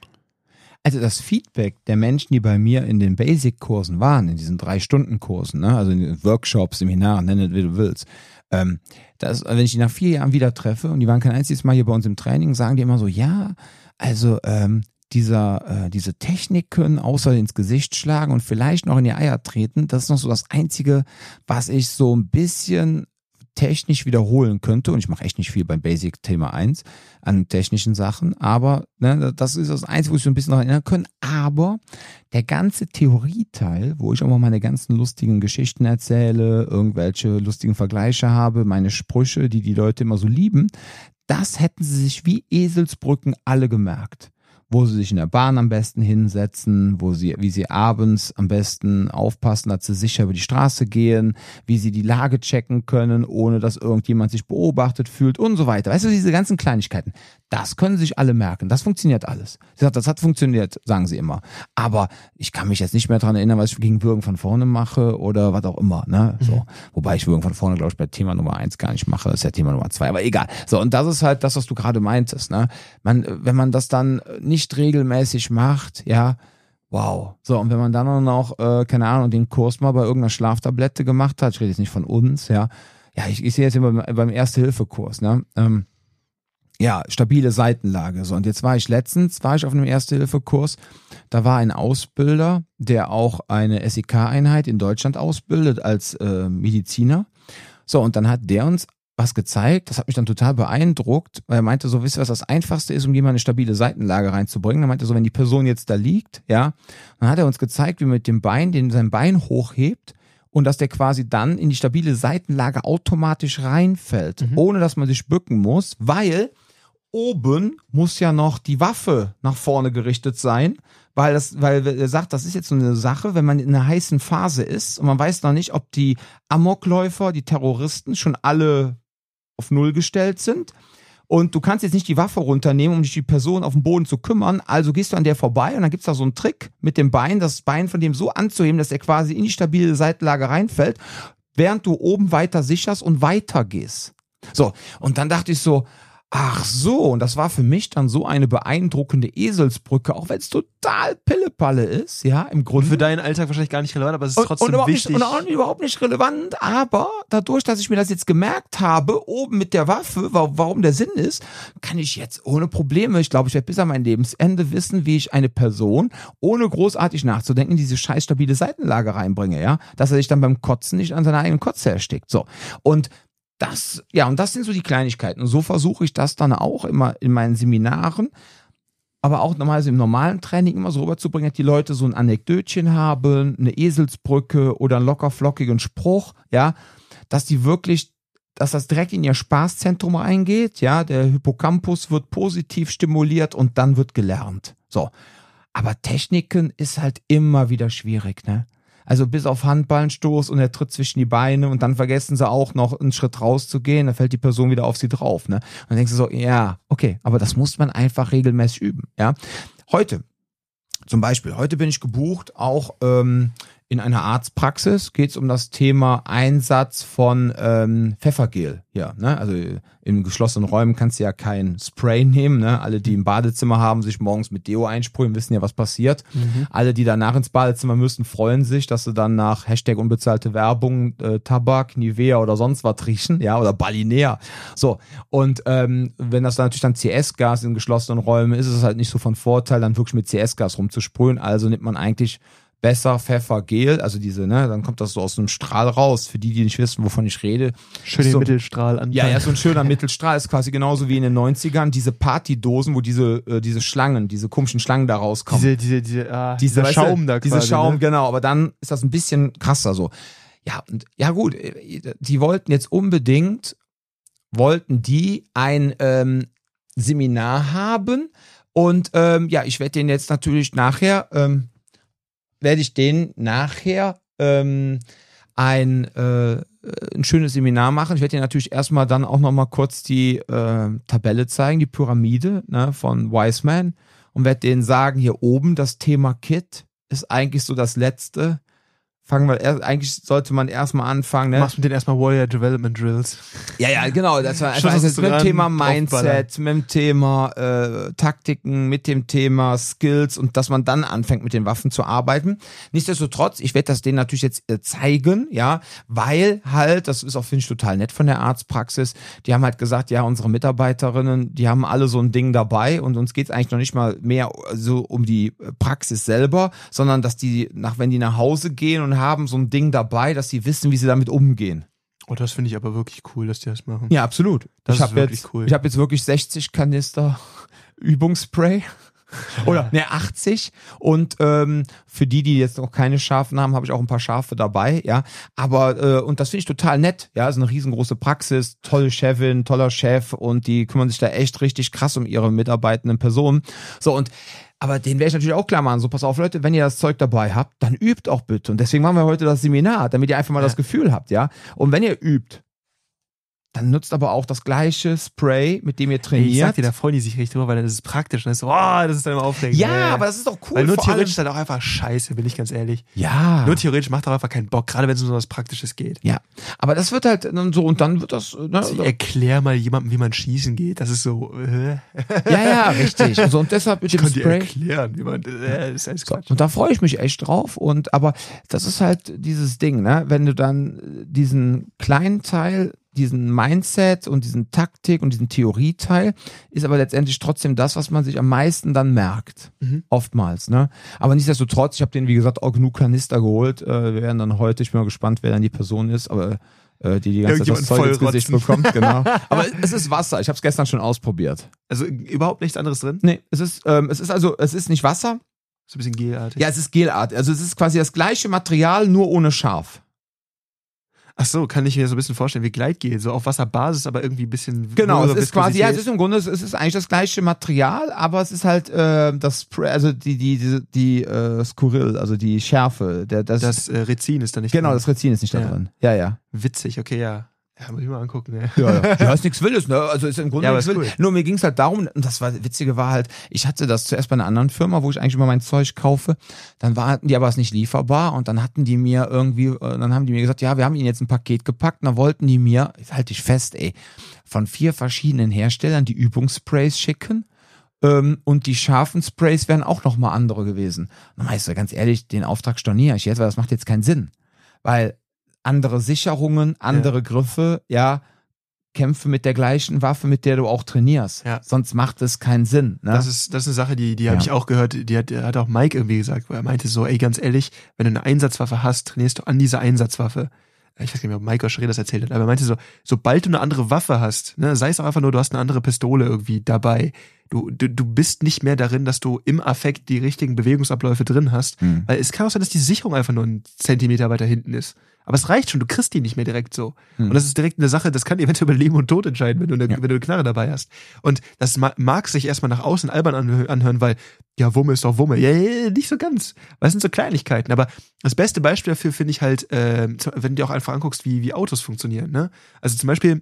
Speaker 1: Also das Feedback der Menschen, die bei mir in den Basic-Kursen waren, in diesen Drei-Stunden-Kursen, ne? also in den Workshops, Seminaren, nenn es wie du willst, ähm, das, wenn ich die nach vier Jahren wieder treffe und die waren kein einziges Mal hier bei uns im Training, sagen die immer so, ja, also ähm, dieser, äh, diese Techniken außer ins Gesicht schlagen und vielleicht noch in die Eier treten, das ist noch so das Einzige, was ich so ein bisschen technisch wiederholen könnte. Und ich mache echt nicht viel beim Basic Thema 1 an technischen Sachen, aber ne, das ist das Einzige, wo ich so ein bisschen noch erinnern können. Aber der ganze Theorieteil, wo ich auch mal meine ganzen lustigen Geschichten erzähle, irgendwelche lustigen Vergleiche habe, meine Sprüche, die die Leute immer so lieben, das hätten sie sich wie Eselsbrücken alle gemerkt wo sie sich in der Bahn am besten hinsetzen, wo sie, wie sie abends am besten aufpassen, dass sie sicher über die Straße gehen, wie sie die Lage checken können, ohne dass irgendjemand sich beobachtet fühlt und so weiter. Weißt du, diese ganzen Kleinigkeiten, das können sich alle merken. Das funktioniert alles. Sie sagt, das hat funktioniert, sagen sie immer. Aber ich kann mich jetzt nicht mehr daran erinnern, was ich gegen Würgen von vorne mache oder was auch immer. Ne? So. Wobei ich Würgen von vorne, glaube ich, bei Thema Nummer eins gar nicht mache. Das ist ja Thema Nummer zwei. Aber egal. So, und das ist halt das, was du gerade meintest. Ne? Man, wenn man das dann nicht regelmäßig macht, ja, wow. So, und wenn man dann auch noch, äh, keine Ahnung, den Kurs mal bei irgendeiner Schlaftablette gemacht hat, ich rede jetzt nicht von uns, ja. Ja, ich, ich sehe jetzt immer beim, beim Erste-Hilfe-Kurs, ne? Ähm, ja, stabile Seitenlage. So, und jetzt war ich letztens, war ich auf einem Erste-Hilfe-Kurs, da war ein Ausbilder, der auch eine SEK-Einheit in Deutschland ausbildet als äh, Mediziner. So, und dann hat der uns was gezeigt, das hat mich dann total beeindruckt, weil er meinte so, wisst ihr, was das Einfachste ist, um jemand eine stabile Seitenlage reinzubringen? Er meinte so, wenn die Person jetzt da liegt, ja, dann hat er uns gezeigt, wie man mit dem Bein, den sein Bein hochhebt und dass der quasi dann in die stabile Seitenlage automatisch reinfällt,
Speaker 2: Mhm.
Speaker 1: ohne dass man sich bücken muss, weil oben muss ja noch die Waffe nach vorne gerichtet sein, weil das, weil er sagt, das ist jetzt so eine Sache, wenn man in einer heißen Phase ist und man weiß noch nicht, ob die Amokläufer, die Terroristen schon alle auf Null gestellt sind. Und du kannst jetzt nicht die Waffe runternehmen, um dich die Person auf dem Boden zu kümmern. Also gehst du an der vorbei und dann gibt's da so einen Trick mit dem Bein, das Bein von dem so anzuheben, dass er quasi in die stabile Seitenlage reinfällt, während du oben weiter sicherst und weiter gehst. So, und dann dachte ich so, ach so, und das war für mich dann so eine beeindruckende Eselsbrücke, auch wenn es total Pillepalle ist, ja, im
Speaker 2: Und
Speaker 1: Grunde.
Speaker 2: für deinen Alltag wahrscheinlich gar nicht relevant, aber es ist
Speaker 1: Und,
Speaker 2: trotzdem
Speaker 1: und, überhaupt
Speaker 2: wichtig.
Speaker 1: Nicht, und auch überhaupt nicht relevant, aber dadurch, dass ich mir das jetzt gemerkt habe, oben mit der Waffe, wa- warum der Sinn ist, kann ich jetzt ohne Probleme, ich glaube, ich werde bis an mein Lebensende wissen, wie ich eine Person, ohne großartig nachzudenken, in diese scheiß stabile Seitenlage reinbringe, ja, dass er sich dann beim Kotzen nicht an seiner eigenen Kotze erstickt. So. Und das, ja, und das sind so die Kleinigkeiten. Und so versuche ich das dann auch immer in meinen Seminaren, aber auch normalerweise im normalen Training immer so rüberzubringen, dass die Leute so ein Anekdötchen haben, eine Eselsbrücke oder einen lockerflockigen Spruch, ja, dass die wirklich, dass das direkt in ihr Spaßzentrum reingeht, ja, der Hippocampus wird positiv stimuliert und dann wird gelernt. So. Aber Techniken ist halt immer wieder schwierig, ne? Also bis auf Handballenstoß und er tritt zwischen die Beine und dann vergessen sie auch noch einen Schritt rauszugehen, dann fällt die Person wieder auf sie drauf. Ne? Und dann denkst du so, ja, okay, aber das muss man einfach regelmäßig üben. Ja, Heute, zum Beispiel, heute bin ich gebucht, auch ähm, in einer Arztpraxis geht es um das Thema Einsatz von ähm, Pfeffergel. Ja, ne? Also in geschlossenen Räumen kannst du ja kein Spray nehmen. Ne? Alle, die ein Badezimmer haben, sich morgens mit Deo einsprühen, wissen ja, was passiert. Mhm. Alle, die danach ins Badezimmer müssen, freuen sich, dass sie dann nach Hashtag unbezahlte Werbung äh, Tabak, Nivea oder sonst was riechen, ja, oder Balinea. So, und ähm, wenn das dann natürlich dann CS-Gas in geschlossenen Räumen ist, ist es halt nicht so von Vorteil, dann wirklich mit CS-Gas rumzusprühen. Also nimmt man eigentlich besser Pfeffergel, also diese, ne, dann kommt das so aus einem Strahl raus. Für die, die nicht wissen, wovon ich rede.
Speaker 2: Schön den
Speaker 1: so,
Speaker 2: Mittelstrahl an.
Speaker 1: Ja, ja, so ein schöner Mittelstrahl ist quasi genauso wie in den 90ern diese Partydosen, wo diese, äh, diese Schlangen, diese komischen Schlangen da rauskommen.
Speaker 2: Diese, diese, diese, ah,
Speaker 1: diese
Speaker 2: dieser Schaum da quasi.
Speaker 1: Dieser Schaum,
Speaker 2: ne?
Speaker 1: genau, aber dann ist das ein bisschen krasser so. Ja, und, ja gut, äh, die wollten jetzt unbedingt, wollten die ein ähm, Seminar haben und ähm, ja, ich werde den jetzt natürlich nachher ähm, werde ich denen nachher ähm, ein, äh, ein schönes Seminar machen. Ich werde dir natürlich erstmal dann auch nochmal kurz die äh, Tabelle zeigen, die Pyramide ne, von Wiseman und werde denen sagen, hier oben das Thema Kit ist eigentlich so das letzte fangen wir erst, eigentlich sollte man erstmal anfangen, ne?
Speaker 2: Machst mit denen erstmal Warrior Development Drills.
Speaker 1: Ja, ja, genau. Das war einfach also mit dem Thema Mindset, mit dem Thema äh, Taktiken, mit dem Thema Skills und dass man dann anfängt, mit den Waffen zu arbeiten. Nichtsdestotrotz, ich werde das denen natürlich jetzt äh, zeigen, ja, weil halt, das ist auch, finde ich, total nett von der Arztpraxis, die haben halt gesagt, ja, unsere Mitarbeiterinnen, die haben alle so ein Ding dabei und uns geht's eigentlich noch nicht mal mehr so um die Praxis selber, sondern dass die, nach wenn die nach Hause gehen und haben so ein Ding dabei, dass sie wissen, wie sie damit umgehen.
Speaker 2: Oh, das finde ich aber wirklich cool, dass die das machen.
Speaker 1: Ja, absolut.
Speaker 2: Das
Speaker 1: ich
Speaker 2: ist wirklich
Speaker 1: jetzt,
Speaker 2: cool.
Speaker 1: Ich habe jetzt wirklich 60 Kanister Übungsspray. Oder ne, 80. Und ähm, für die, die jetzt noch keine Schafen haben, habe ich auch ein paar Schafe dabei, ja. Aber, äh, und das finde ich total nett, ja. ist eine riesengroße Praxis, tolle Chefin, toller Chef und die kümmern sich da echt richtig krass um ihre mitarbeitenden Personen. So, und aber den werde ich natürlich auch klar machen. So, pass auf, Leute, wenn ihr das Zeug dabei habt, dann übt auch bitte. Und deswegen machen wir heute das Seminar, damit ihr einfach mal ja. das Gefühl habt, ja. Und wenn ihr übt, dann nutzt aber auch das gleiche Spray, mit dem ihr trainiert. Ich
Speaker 2: sag dir, da freuen die sich richtig drüber, weil dann ist es praktisch. Und dann ist so, oh, das ist dann immer aufregend.
Speaker 1: Ja, ja, aber das ist doch cool.
Speaker 2: Weil nur theoretisch ist halt auch einfach scheiße, bin ich ganz ehrlich.
Speaker 1: Ja.
Speaker 2: Nur theoretisch macht auch einfach keinen Bock, gerade wenn es um so was Praktisches geht.
Speaker 1: Ja. Aber das wird halt dann so, und dann wird das. Ne,
Speaker 2: also erklär mal jemandem, wie man schießen geht. Das ist so. Äh.
Speaker 1: Ja, ja, richtig. Und, so, und deshalb mit
Speaker 2: ich
Speaker 1: dem
Speaker 2: kann
Speaker 1: Spray.
Speaker 2: Erklären, wie man. Äh, das ist alles Quatsch.
Speaker 1: Und da freue ich mich echt drauf. Und aber das ist halt dieses Ding, ne? Wenn du dann diesen kleinen Teil diesen Mindset und diesen Taktik und diesen Theorieteil ist aber letztendlich trotzdem das, was man sich am meisten dann merkt. Mhm. Oftmals, ne? Aber nichtsdestotrotz, ich habe den, wie gesagt, auch genug Kanister geholt. Äh, wir werden dann heute, ich bin mal gespannt, wer dann die Person ist, aber äh, die die ganze Zeit das Zeug ins Gesicht bekommt, genau. Aber es ist Wasser. Ich habe es gestern schon ausprobiert.
Speaker 2: Also überhaupt nichts anderes drin?
Speaker 1: Nee, es ist, ähm, es ist also, es ist nicht Wasser.
Speaker 2: So ein bisschen gelartig.
Speaker 1: Ja, es ist gelartig. Also es ist quasi das gleiche Material, nur ohne Schaf.
Speaker 2: Ach so, kann ich mir so ein bisschen vorstellen, wie Gleitgel, so auf Wasserbasis, aber irgendwie ein bisschen.
Speaker 1: Genau, es ist quasi, ja, es ist im Grunde, es ist eigentlich das gleiche Material, aber es ist halt äh, das, also die die die, die äh, Skurril, also die Schärfe, der das.
Speaker 2: Das äh, Rezin ist da nicht.
Speaker 1: Genau, drin. das Rezin ist nicht da
Speaker 2: ja.
Speaker 1: drin. Ja, ja.
Speaker 2: Witzig, okay, ja. Ja, muss ich mal angucken, ne?
Speaker 1: Ja, ja. ja ist nichts Wildes, ne? Also ist im Grunde
Speaker 2: ja,
Speaker 1: nichts
Speaker 2: cool.
Speaker 1: Wildes. Nur mir ging es halt darum, und das war Witzige war halt, ich hatte das zuerst bei einer anderen Firma, wo ich eigentlich immer mein Zeug kaufe. Dann waren die aber es nicht lieferbar und dann hatten die mir irgendwie, äh, dann haben die mir gesagt, ja, wir haben ihnen jetzt ein Paket gepackt. Und dann wollten die mir, halte ich fest, ey, von vier verschiedenen Herstellern die Übungssprays schicken. Ähm, und die scharfen Sprays wären auch nochmal andere gewesen. Dann meinst du, ganz ehrlich, den Auftrag storniere ich jetzt, weil das macht jetzt keinen Sinn. Weil andere Sicherungen, andere ja. Griffe, ja, kämpfe mit der gleichen Waffe, mit der du auch trainierst.
Speaker 2: Ja.
Speaker 1: Sonst macht es keinen Sinn. Ne?
Speaker 2: Das ist das ist eine Sache, die die habe ich auch gehört. Die hat, hat auch Mike irgendwie gesagt, wo er meinte so, ey, ganz ehrlich, wenn du eine Einsatzwaffe hast, trainierst du an dieser Einsatzwaffe. ich weiß nicht mehr, ob Mike Oschere das erzählt hat, aber er meinte so, sobald du eine andere Waffe hast, ne, sei es auch einfach nur, du hast eine andere Pistole irgendwie dabei, du, du, du bist nicht mehr darin, dass du im Affekt die richtigen Bewegungsabläufe drin hast,
Speaker 1: Hm.
Speaker 2: weil es kann auch sein, dass die Sicherung einfach nur einen Zentimeter weiter hinten ist. Aber es reicht schon, du kriegst die nicht mehr direkt so.
Speaker 1: Hm.
Speaker 2: Und das ist direkt eine Sache, das kann eventuell über Leben und Tod entscheiden, wenn du eine,
Speaker 1: Ja.
Speaker 2: wenn du eine Knarre dabei hast. Und das ma- mag sich erstmal nach außen albern anhö- anhören, weil, ja, Wumme ist doch Wumme. Ja, ja, ja, nicht so ganz. Weil es sind so Kleinigkeiten. Aber das beste Beispiel dafür finde ich halt, äh, wenn du dir auch einfach anguckst, wie, wie Autos funktionieren. Ne? Also zum Beispiel,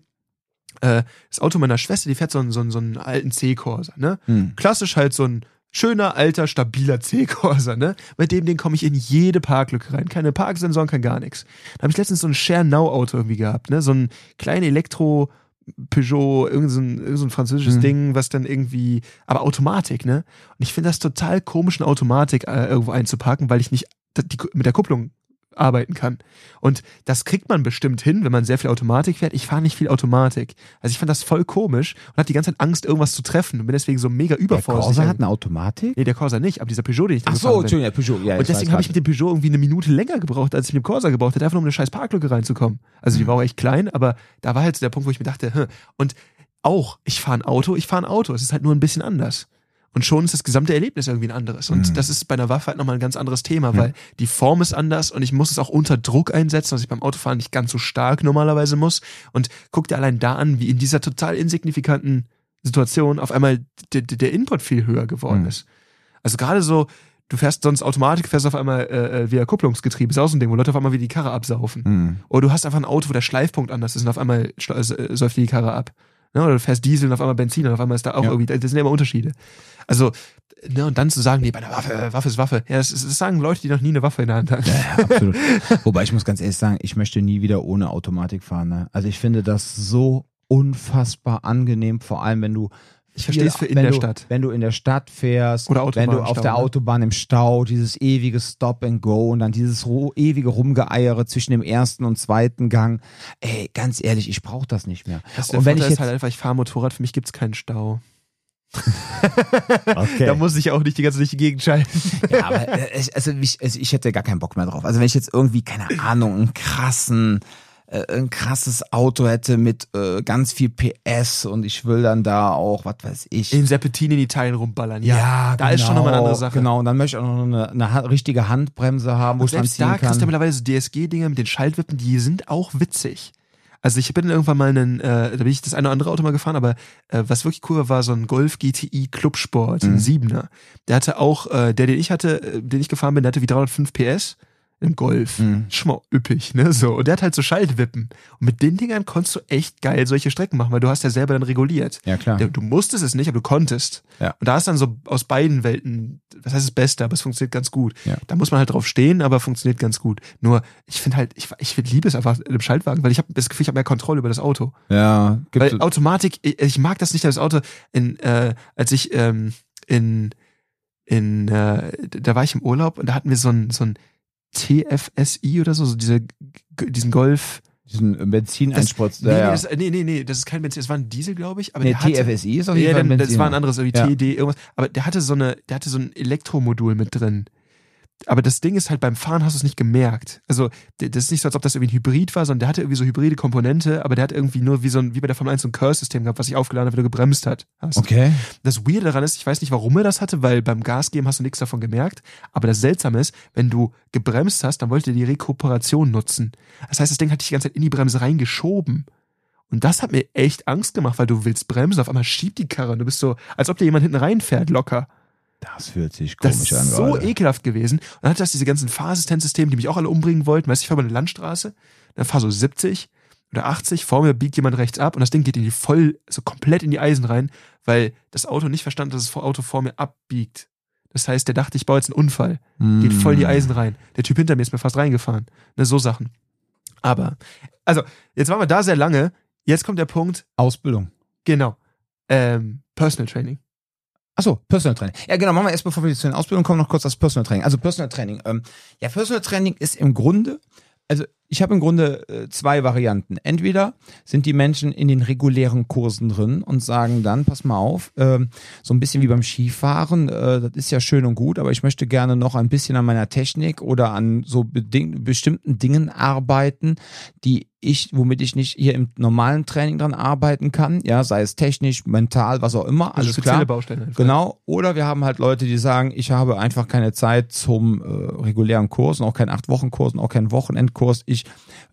Speaker 2: äh, das Auto meiner Schwester, die fährt so einen, so einen, so einen alten C-Corsa, ne?
Speaker 1: Hm.
Speaker 2: klassisch halt so ein schöner, alter, stabiler C-Corsa, ne? Mit dem Ding komme ich in jede Parklücke rein. Keine Parksensoren, kein gar nichts. Da habe ich letztens so ein Share Now Auto irgendwie gehabt, ne? So ein kleines Elektro Peugeot, irgend so ein, irgend so ein französisches
Speaker 1: Mhm.
Speaker 2: Ding, was dann irgendwie, aber Automatik, ne? Und ich finde das total komisch, eine Automatik äh, irgendwo einzuparken, weil ich nicht die, mit der Kupplung arbeiten kann. Und das kriegt man bestimmt hin, wenn man sehr viel Automatik fährt. Ich fahre nicht viel Automatik. Also ich fand das voll komisch und hatte die ganze Zeit Angst, irgendwas zu treffen und bin deswegen so mega
Speaker 1: Der
Speaker 2: übervorsichtig.
Speaker 1: Corsa hat eine Automatik?
Speaker 2: Nee, der Corsa nicht, aber dieser Peugeot, den ich
Speaker 1: Ach so. Entschuldigung, der Peugeot. Ja,
Speaker 2: Und deswegen habe ich mit dem Peugeot irgendwie eine Minute länger gebraucht, als ich mit dem Corsa gebraucht hätte, einfach nur um eine scheiß Parklücke reinzukommen. Also die
Speaker 1: Mhm.
Speaker 2: war auch echt klein, aber da war halt so der Punkt, wo ich mir dachte, hm. und auch, ich fahre ein Auto, ich fahre ein Auto, es ist halt nur ein bisschen anders. Und schon ist das gesamte Erlebnis irgendwie ein anderes. Und
Speaker 1: Mhm.
Speaker 2: das ist bei einer Waffe halt nochmal ein ganz anderes Thema, weil die Form ist anders und ich muss es auch unter Druck einsetzen, was ich beim Autofahren nicht ganz so stark normalerweise muss. Und guck dir allein da an, wie in dieser total insignifikanten Situation auf einmal der, Input viel höher geworden
Speaker 1: Mhm.
Speaker 2: ist. Also gerade so, du fährst sonst Automatik, fährst auf einmal äh, äh, via Kupplungsgetriebe, ist auch so ein Ding, wo Leute auf einmal wie die Karre absaufen.
Speaker 1: Hm.
Speaker 2: Oder du hast einfach ein Auto, wo der Schleifpunkt anders ist und auf einmal äh, säuft die Karre ab. Ne? Oder du fährst Diesel und auf einmal Benzin und auf einmal ist da auch
Speaker 1: Ja.
Speaker 2: irgendwie, das sind ja immer Unterschiede. Also, ne, und dann zu sagen, nee, bei einer Waffe, äh, Waffe ist Waffe. Ja, das, das sagen Leute, die noch nie eine Waffe in der Hand hatten.
Speaker 1: Ja, ja, absolut. Wobei ich muss ganz ehrlich sagen, ich möchte nie wieder ohne Automatik fahren. Ne? Also ich finde das so unfassbar angenehm, vor allem wenn du
Speaker 2: Ich verstehe es für in
Speaker 1: wenn
Speaker 2: der
Speaker 1: du,
Speaker 2: Stadt.
Speaker 1: Wenn du in der Stadt fährst,
Speaker 2: Oder Autobahn
Speaker 1: wenn du auf
Speaker 2: Stau,
Speaker 1: der
Speaker 2: ne?
Speaker 1: Autobahn im Stau, dieses ewige Stop and Go und dann dieses ewige Rumgeeiere zwischen dem ersten und zweiten Gang. Ey, ganz ehrlich, ich brauche das nicht mehr.
Speaker 2: Das
Speaker 1: und wenn
Speaker 2: Vorteil
Speaker 1: ich jetzt,
Speaker 2: halt einfach, ich fahre Motorrad, für mich gibt's keinen Stau.
Speaker 1: okay.
Speaker 2: Da muss ich auch nicht die ganze durch die Gegend schalten.
Speaker 1: Ja, aber äh, also, ich, also ich hätte gar keinen Bock mehr drauf. Also wenn ich jetzt irgendwie, keine Ahnung, einen krassen, äh, ein krasses Auto hätte mit äh, ganz viel PS und ich will dann da auch, was weiß ich.
Speaker 2: In Serpentin in Italien rumballern. Ja,
Speaker 1: ja,
Speaker 2: da ist schon nochmal eine andere Sache.
Speaker 1: Genau, und dann möchte ich auch noch eine, eine richtige Handbremse haben, wo
Speaker 2: Und
Speaker 1: ich dann
Speaker 2: selbst da
Speaker 1: ziehen
Speaker 2: kriegst du
Speaker 1: kann.
Speaker 2: mittlerweile so DSG-Dinger mit den Schaltwippen, die sind auch witzig. Also ich bin irgendwann mal einen, äh, da bin ich das eine oder andere Auto mal gefahren, aber äh, was wirklich cool war, war so ein Golf GTI Clubsport,
Speaker 1: Mhm.
Speaker 2: ein Siebener. Der hatte auch, äh, der, den ich hatte, äh, den ich gefahren bin, der hatte wie 305 PS im Golf.
Speaker 1: Mhm.
Speaker 2: Schon mal üppig, ne? So. Und der hat halt so Schaltwippen. Und mit den Dingern konntest du echt geil solche Strecken machen, weil du hast ja selber dann reguliert.
Speaker 1: Ja, klar.
Speaker 2: Du, musstest es nicht, aber du konntest.
Speaker 1: Ja.
Speaker 2: Und da ist dann so aus beiden Welten, was heißt das Beste, aber es funktioniert ganz gut.
Speaker 1: Ja.
Speaker 2: Da muss man halt drauf stehen, aber funktioniert ganz gut. Nur, ich finde halt, ich, ich liebe es einfach im Schaltwagen, weil ich habe das Gefühl, ich habe mehr Kontrolle über das Auto.
Speaker 1: Ja, gibt
Speaker 2: Weil Automatik, ich, ich mag das nicht, das Auto, in, äh, als ich ähm, in, in äh, da war ich im Urlaub und da hatten wir so ein, so ein TFSI oder so, so diese, diesen Golf.
Speaker 1: diesen Benzineinspritz.
Speaker 2: Nee,
Speaker 1: ja,
Speaker 2: nee, das, nee, nee, nee, das ist kein Benzin, das war ein Diesel, glaube ich. Aber
Speaker 1: Nee,
Speaker 2: der hatte,
Speaker 1: TFSI ist auf jeden
Speaker 2: ja,
Speaker 1: Fall ein
Speaker 2: dann,
Speaker 1: Benziner.
Speaker 2: das war ein anderes, irgendwie
Speaker 1: Ja.
Speaker 2: TD, irgendwas. Aber der hatte so eine, der hatte so ein Elektromodul mit drin. Aber das Ding ist halt, beim Fahren hast du es nicht gemerkt. Also, das ist nicht so, als ob das irgendwie ein Hybrid war, sondern der hatte irgendwie so hybride Komponente, aber der hat irgendwie nur wie so ein, wie bei der Formel 1 so ein Curse-System gehabt, was sich aufgeladen hat, wenn du gebremst hat, hast.
Speaker 1: Okay.
Speaker 2: Das Weirde daran ist, ich weiß nicht, warum er das hatte, weil beim Gas geben hast du nichts davon gemerkt. Aber das Seltsame ist, wenn du gebremst hast, dann wollte er die Rekuperation nutzen. Das heißt, das Ding hat dich die ganze Zeit in die Bremse reingeschoben. Und das hat mir echt Angst gemacht, weil du willst bremsen, auf einmal schiebt die Karre und du bist so, als ob dir jemand hinten reinfährt, locker.
Speaker 1: Das fühlt sich
Speaker 2: Das
Speaker 1: komisch
Speaker 2: ist
Speaker 1: an
Speaker 2: so
Speaker 1: gerade.
Speaker 2: ekelhaft gewesen. Und dann hat das diese ganzen Fahrassistenzsysteme, die mich auch alle umbringen wollten. Weißt du, ich fahre über eine Landstraße, dann fahr so 70 oder 80, vor mir biegt jemand rechts ab und das Ding geht in die voll, so komplett in die Eisen rein, weil das Auto nicht verstand, dass das Auto vor mir abbiegt. Das heißt, der dachte, ich baue jetzt einen Unfall. Geht voll in die
Speaker 1: Mm.
Speaker 2: Eisen rein. Der Typ hinter mir ist mir fast reingefahren. Ne, so Sachen. Aber, also, jetzt waren wir da sehr lange. Jetzt kommt der Punkt,
Speaker 1: Ausbildung.
Speaker 2: genau, ähm, Personal Training.
Speaker 1: Achso, Personal Training. Ja, genau, machen wir erst, bevor wir zu den Ausbildungen kommen, noch kurz das Personal Training. Also Personal Training. Ähm, ja, Personal Training ist im Grunde, also ich habe im Grunde äh, zwei Varianten. Entweder sind die Menschen in den regulären Kursen drin und sagen dann, pass mal auf, äh, so ein bisschen wie beim Skifahren, äh, das ist ja schön und gut, aber ich möchte gerne noch ein bisschen an meiner Technik oder an so bestimmten Dingen arbeiten, die ich, womit ich nicht hier im normalen Training dran arbeiten kann, ja, sei es technisch, mental, was auch immer, alles klar.
Speaker 2: Baustellen einfach.
Speaker 1: Genau. Oder wir haben halt Leute, die sagen, ich habe einfach keine Zeit zum äh, regulären Kurs und auch keinen acht Wochen Kurs und auch keinen Wochenendkurs. Ich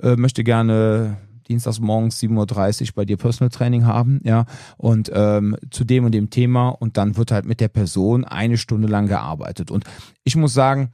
Speaker 1: äh, möchte gerne dienstags morgens 7.30 Uhr bei dir Personal Training haben, ja, und ähm, zu dem und dem Thema und dann wird halt mit der Person eine Stunde lang gearbeitet. Und ich muss sagen,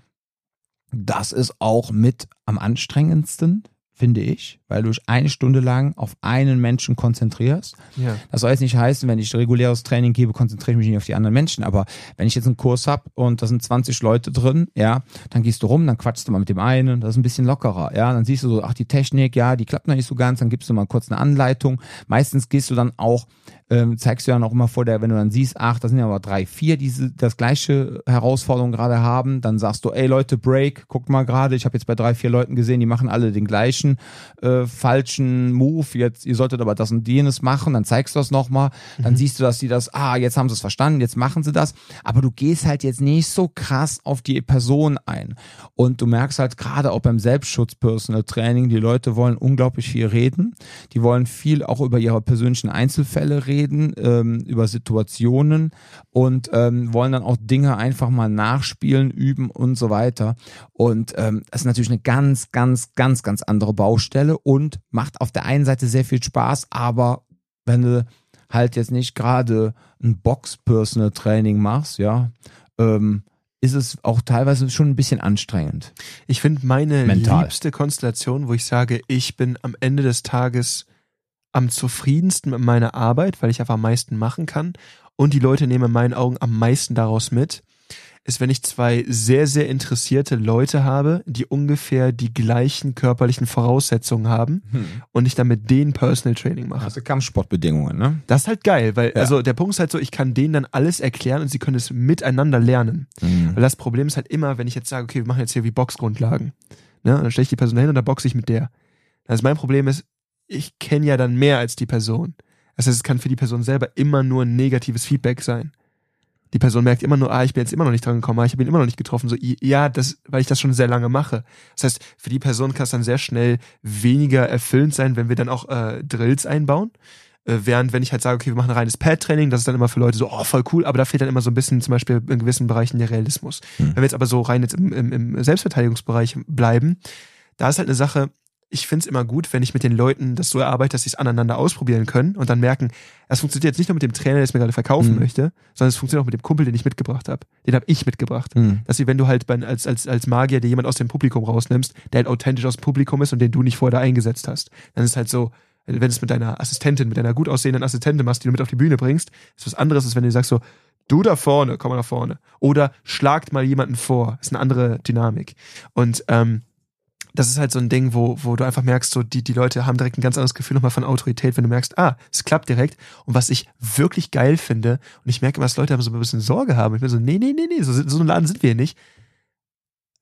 Speaker 1: das ist auch mit am anstrengendsten, finde ich, weil du dich eine Stunde lang auf einen Menschen konzentrierst.
Speaker 2: Ja.
Speaker 1: Das soll jetzt nicht heißen, wenn ich reguläres Training gebe, konzentriere ich mich nicht auf die anderen Menschen. Aber wenn ich jetzt einen Kurs habe und da sind 20 Leute drin, ja, dann gehst du rum, dann quatschst du mal mit dem einen, das ist ein bisschen lockerer, ja, dann siehst du so, ach, die Technik, ja, die klappt noch nicht so ganz, dann gibst du mal kurz eine Anleitung. Meistens gehst du dann auch ähm, zeigst du ja noch immer vor der, wenn du dann siehst, ach, das sind ja aber drei, vier, die das gleiche Herausforderung gerade haben, dann sagst du, ey Leute, Break, guckt mal gerade, ich habe jetzt bei drei, vier Leuten gesehen, die machen alle den gleichen äh, falschen Move, jetzt, ihr solltet aber das und jenes machen, dann zeigst du das nochmal, dann mhm. siehst du, dass die das, ah, jetzt haben sie es verstanden, jetzt machen sie das, aber du gehst halt jetzt nicht so krass auf die Person ein und du merkst halt gerade auch beim Selbstschutz Personal Training, die Leute wollen unglaublich viel reden, die wollen viel auch über ihre persönlichen Einzelfälle reden, reden, ähm, über Situationen und ähm, wollen dann auch Dinge einfach mal nachspielen, üben und so weiter. Und ähm, das ist natürlich eine ganz, ganz, ganz, ganz andere Baustelle und macht auf der einen Seite sehr viel Spaß, aber wenn du halt jetzt nicht gerade ein Box-Personal-Training machst, ja, ähm, ist es auch teilweise schon ein bisschen anstrengend.
Speaker 2: Ich finde meine Mental. liebste Konstellation, wo ich sage, ich bin am Ende des Tages am zufriedensten mit meiner Arbeit, weil ich einfach am meisten machen kann und die Leute nehmen in meinen Augen am meisten daraus mit, ist, wenn ich zwei sehr, sehr interessierte Leute habe, die ungefähr die gleichen körperlichen Voraussetzungen haben hm. und ich dann mit denen Personal Training mache.
Speaker 1: Also Kampfsportbedingungen, ne?
Speaker 2: Das ist halt geil, weil, ja. also der Punkt ist halt so, ich kann denen dann alles erklären und sie können es miteinander lernen. Mhm. Weil das Problem ist halt immer, wenn ich jetzt sage, okay, wir machen jetzt hier wie Boxgrundlagen, ne? Und dann stelle ich die Person hin und dann boxe ich mit der. Also mein Problem ist, ich kenne ja dann mehr als die Person. Das heißt, es kann für die Person selber immer nur ein negatives Feedback sein. Die Person merkt immer nur, ah, ich bin jetzt immer noch nicht dran gekommen, ah, ich habe ihn immer noch nicht getroffen. So, ja, das, weil ich das schon sehr lange mache. Das heißt, für die Person kann es dann sehr schnell weniger erfüllend sein, wenn wir dann auch äh, Drills einbauen. Äh, während wenn ich halt sage, okay, wir machen ein reines Pad-Training, das ist dann immer für Leute so, oh, voll cool, aber da fehlt dann immer so ein bisschen zum Beispiel in gewissen Bereichen der Realismus. Hm. Wenn wir jetzt aber so rein jetzt im, im, im Selbstverteidigungsbereich bleiben, da ist halt eine Sache, ich finde es immer gut, wenn ich mit den Leuten das so erarbeite, dass sie es aneinander ausprobieren können und dann merken, es funktioniert jetzt nicht nur mit dem Trainer, der es mir gerade verkaufen mhm. möchte, sondern es funktioniert auch mit dem Kumpel, den ich mitgebracht habe. Den habe ich mitgebracht. Mhm. Dass sie, wenn du halt bei, als, als, als Magier dir jemand aus dem Publikum rausnimmst, der halt authentisch aus dem Publikum ist und den du nicht vorher da eingesetzt hast, dann ist es halt so, wenn du es mit deiner Assistentin, mit deiner gut aussehenden Assistentin machst, die du mit auf die Bühne bringst, ist was anderes, als wenn du sagst so, du da vorne, komm mal nach vorne. Oder schlagt mal jemanden vor. ist eine andere Dynamik. Und ähm, das ist halt so ein Ding, wo, wo du einfach merkst, so die, die Leute haben direkt ein ganz anderes Gefühl nochmal von Autorität, wenn du merkst, ah, es klappt direkt. Und was ich wirklich geil finde, und ich merke immer, dass Leute aber so ein bisschen Sorge haben. Ich bin so, nee, nee, nee, nee, so, so ein Laden sind wir hier nicht.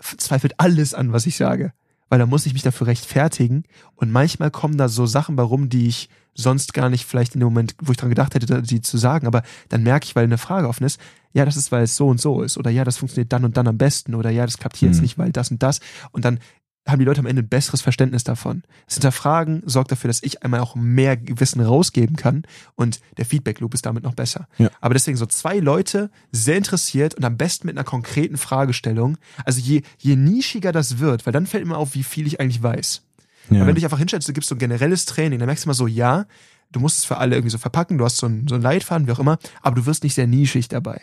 Speaker 2: Zweifelt alles an, was ich sage. Weil da muss ich mich dafür rechtfertigen. Und manchmal kommen da so Sachen warum, die ich sonst gar nicht vielleicht in dem Moment, wo ich dran gedacht hätte, die zu sagen. Aber dann merke ich, weil eine Frage offen ist, ja, das ist, weil es so und so ist. Oder ja, das funktioniert dann und dann am besten. Oder ja, das klappt hier mhm. jetzt nicht, weil das und das. Und dann haben die Leute am Ende ein besseres Verständnis davon. Das Hinterfragen sorgt dafür, dass ich einmal auch mehr Wissen rausgeben kann und der Feedback Loop ist damit noch besser. Ja. Aber deswegen so zwei Leute sehr interessiert und am besten mit einer konkreten Fragestellung. Also je, je nischiger das wird, weil dann fällt mir auf, wie viel ich eigentlich weiß. Ja. Aber wenn du dich einfach hinstellst, du gibst so ein generelles Training, dann merkst du mal so, ja, du musst es für alle irgendwie so verpacken, du hast so einen, so einen Leitfaden, wie auch immer, aber du wirst nicht sehr nischig dabei.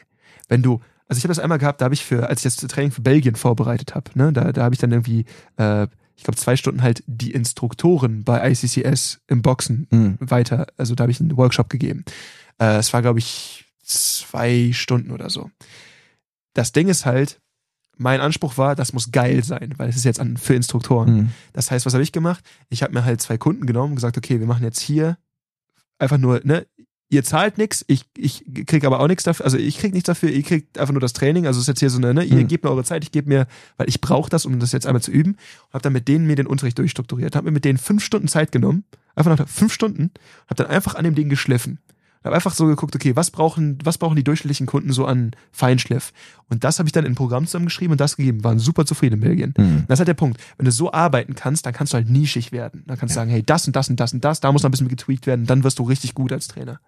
Speaker 2: Wenn du also ich habe das einmal gehabt, da habe ich für, als ich das Training für Belgien vorbereitet habe, ne, da, da habe ich dann irgendwie, äh, ich glaube, zwei Stunden halt die Instruktoren bei ICCS im Boxen mhm. weiter, also da habe ich einen Workshop gegeben. Äh, es war, glaube ich, zwei Stunden oder so. Das Ding ist halt, mein Anspruch war, das muss geil sein, weil es ist jetzt an, für Instruktoren. Mhm. Das heißt, was habe ich gemacht? Ich habe mir halt zwei Kunden genommen und gesagt, okay, wir machen jetzt hier einfach nur, ne, ihr zahlt nichts, ich, ich krieg aber auch nichts dafür, also ich krieg nichts dafür, ihr kriegt einfach nur das Training, also es ist jetzt hier so eine, ne, ihr
Speaker 1: Mhm.
Speaker 2: gebt mir eure Zeit, ich gebe mir, weil ich brauche das, um das jetzt einmal zu üben, und hab dann mit denen mir den Unterricht durchstrukturiert, hab mir mit denen fünf Stunden Zeit genommen, einfach nach fünf Stunden, hab dann einfach an dem Ding geschliffen. Hab einfach so geguckt, okay, was brauchen, was brauchen die durchschnittlichen Kunden so an Feinschliff? Und das habe ich dann in ein Programm zusammengeschrieben und das gegeben, waren super zufrieden in Belgien.
Speaker 1: Hm.
Speaker 2: Das ist halt der Punkt. Wenn du so arbeiten kannst, dann kannst du halt nischig werden. Dann kannst du sagen, hey, das und das und das und das, da muss noch ein bisschen getweakt werden, dann wirst du richtig gut als Trainer.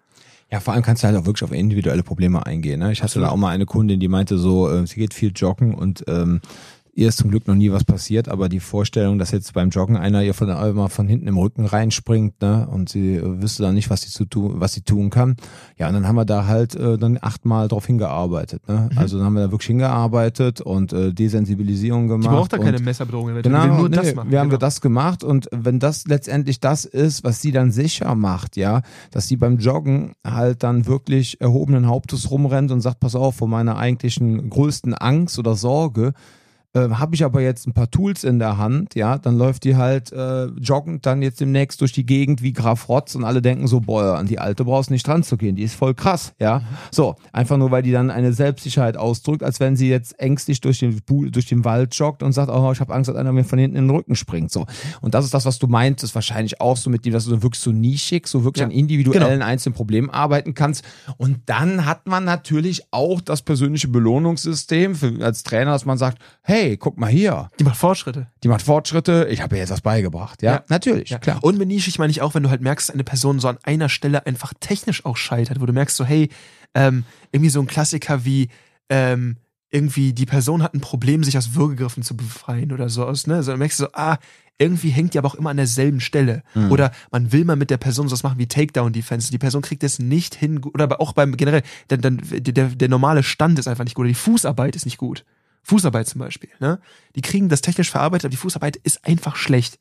Speaker 1: Ja, vor allem kannst du halt auch wirklich auf individuelle Probleme eingehen. Ne? Ich hatte
Speaker 2: Absolut.
Speaker 1: da auch mal eine Kundin, die meinte so, äh, sie geht viel joggen und ähm, ihr ist zum Glück noch nie was passiert, aber die Vorstellung, dass jetzt beim Joggen einer ihr von, immer von hinten im Rücken reinspringt, ne, und sie äh, wüsste dann nicht, was sie zu tun, was sie tun kann. Ja, und dann haben wir da halt äh, dann achtmal drauf hingearbeitet, ne?
Speaker 2: Mhm.
Speaker 1: Also dann haben wir da wirklich hingearbeitet und äh, Desensibilisierung gemacht.
Speaker 2: Die braucht da keine Messerbedrohung.
Speaker 1: Genau,
Speaker 2: will nur
Speaker 1: nee,
Speaker 2: das machen.
Speaker 1: wir haben
Speaker 2: genau.
Speaker 1: das gemacht und wenn das letztendlich das ist, was sie dann sicher macht, ja, dass sie beim Joggen halt dann wirklich erhobenen Hauptes rumrennt und sagt, pass auf, vor meiner eigentlichen größten Angst oder Sorge äh, habe ich aber jetzt ein paar Tools in der Hand, ja, dann läuft die halt äh, joggend dann jetzt demnächst durch die Gegend wie Graf Rotz und alle denken so, boah, an die Alte brauchst nicht dran zu gehen, die ist voll krass, ja. So, einfach nur, weil die dann eine Selbstsicherheit ausdrückt, als wenn sie jetzt ängstlich durch den, durch den Wald joggt und sagt, oh, ich habe Angst, dass einer mir von hinten in den Rücken springt, so. Und das ist das, was du meintest, wahrscheinlich auch so mit dem, dass du wirklich so nischig, so wirklich
Speaker 2: Ja,
Speaker 1: an individuellen einzelnen Problemen arbeiten kannst. Und dann hat man natürlich auch das persönliche Belohnungssystem für, als Trainer, dass man sagt, hey, guck mal hier,
Speaker 2: Die macht Fortschritte.
Speaker 1: die macht Fortschritte, ich habe ihr jetzt was beigebracht. Ja,
Speaker 2: Ja.
Speaker 1: natürlich,
Speaker 2: Ja.
Speaker 1: klar.
Speaker 2: Und mit nischig meine ich auch, wenn du halt merkst, dass eine Person so an einer Stelle einfach technisch auch scheitert, wo du merkst so, hey, ähm, irgendwie so ein Klassiker wie, ähm, irgendwie die Person hat ein Problem, sich aus Würgegriffen zu befreien oder so aus, ne? So dann merkst du so, ah, irgendwie hängt die aber auch immer an derselben Stelle.
Speaker 1: Mhm.
Speaker 2: Oder man will mal mit der Person sowas machen wie Takedown-Defense. Die Person kriegt es nicht hin, oder aber auch beim generell, dann, dann, der, der normale Stand ist einfach nicht gut, oder die Fußarbeit ist nicht gut. Fußarbeit zum Beispiel, ne? Die kriegen das technisch verarbeitet, aber die Fußarbeit ist einfach schlecht.